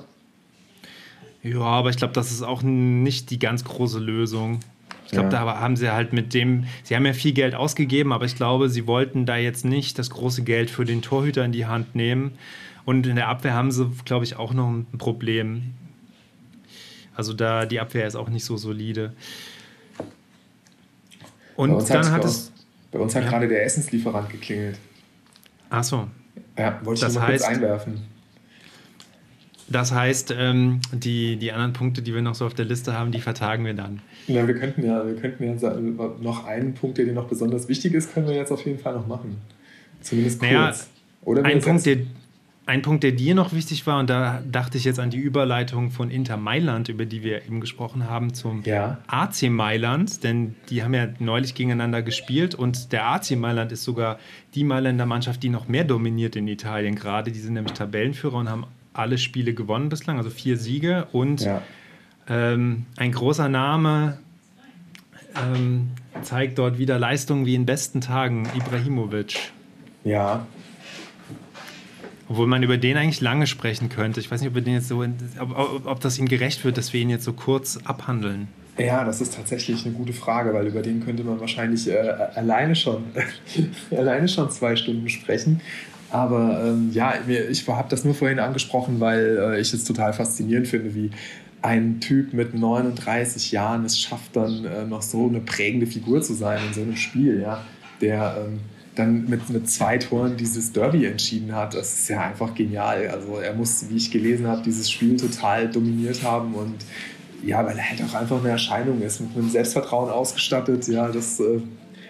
Ja, aber ich glaube, das ist auch nicht die ganz große Lösung. Ich glaube, ja. da haben sie halt mit dem, sie haben ja viel Geld ausgegeben, aber ich glaube, sie wollten da jetzt nicht das große Geld für den Torhüter in die Hand nehmen. Und in der Abwehr haben sie, glaube ich, auch noch ein Problem. Also da die Abwehr ist auch nicht so solide. Und bei dann hat es. Bei uns hat ja. gerade der Essenslieferant geklingelt. Ach so. Ja, wollte ich das mal heißt, kurz einwerfen. Das heißt, ähm, die, die anderen Punkte, die wir noch so auf der Liste haben, die vertagen wir dann. Ja, wir könnten ja, wir könnten ja noch einen Punkt, der dir noch besonders wichtig ist, können wir jetzt auf jeden Fall noch machen. Zumindest kurz. Naja, Oder ein Punkt, der, ein Punkt, der dir noch wichtig war, und da dachte ich jetzt an die Überleitung von Inter Mailand, über die wir eben gesprochen haben, zum ja. AC Mailand, denn die haben ja neulich gegeneinander gespielt und der AC Mailand ist sogar die Mailänder Mannschaft, die noch mehr dominiert in Italien gerade. Die sind nämlich Tabellenführer und haben alle Spiele gewonnen bislang, also vier Siege und ja. ähm, ein großer Name ähm, zeigt dort wieder Leistungen wie in besten Tagen, Ibrahimovic. Ja, obwohl man über den eigentlich lange sprechen könnte. Ich weiß nicht, ob, wir den jetzt so, ob, ob das ihm gerecht wird, dass wir ihn jetzt so kurz abhandeln. Ja, das ist tatsächlich eine gute Frage, weil über den könnte man wahrscheinlich äh, alleine, schon, <laughs> alleine schon zwei Stunden sprechen. Aber ähm, ja, ich habe das nur vorhin angesprochen, weil äh, ich es total faszinierend finde, wie ein Typ mit 39 Jahren es schafft, dann äh, noch so eine prägende Figur zu sein in so einem Spiel, ja, der ähm, dann mit, mit zwei Toren dieses Derby entschieden hat. Das ist ja einfach genial. Also er muss, wie ich gelesen habe, dieses Spiel total dominiert haben und ja, weil er halt auch einfach eine Erscheinung ist, mit einem Selbstvertrauen ausgestattet, ja, das äh,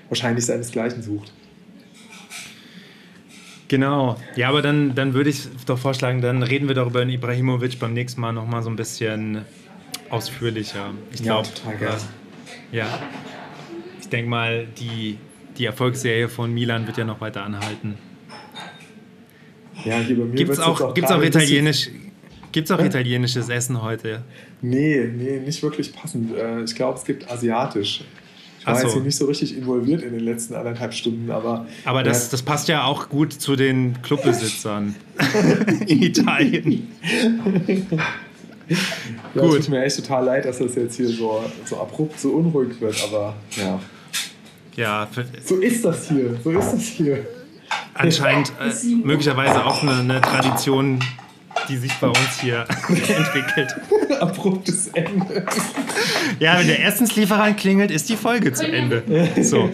wahrscheinlich seinesgleichen sucht. Genau. Ja, aber dann, dann würde ich doch vorschlagen, dann reden wir darüber in Ibrahimovic beim nächsten Mal nochmal so ein bisschen ausführlicher. Ich glaube, ja, ja. Ich denke mal, die die Erfolgsserie von Milan wird ja noch weiter anhalten. Ja, hier bei mir Gibt es auch, auch, gibt's auch, italienisch, gibt's auch italienisches Essen heute? Nee, nee, nicht wirklich passend. Äh, ich glaube, es gibt asiatisch. Ich war so. jetzt hier nicht so richtig involviert in den letzten anderthalb Stunden, aber. Aber das, ja. das passt ja auch gut zu den Clubbesitzern <laughs> in Italien. ja, gut. Es tut mir echt total leid, dass das jetzt hier so, so abrupt, so unruhig wird, aber ja. Ja, so ist das hier. So ist das hier. Anscheinend äh, möglicherweise auch eine, eine, Tradition, die sich bei uns hier <laughs> entwickelt. Abruptes Ende. Ja, wenn der Essenslieferant klingelt, ist die Folge zu Ende. So.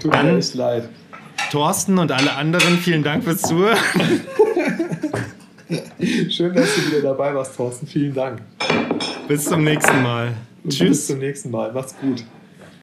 Tut mir echt leid. Thorsten und alle anderen, vielen Dank fürs Zuhören. <laughs> Schön, dass du wieder dabei warst, Thorsten. Vielen Dank. Bis zum nächsten Mal. Und Tschüss. Bis zum nächsten Mal. Macht's gut.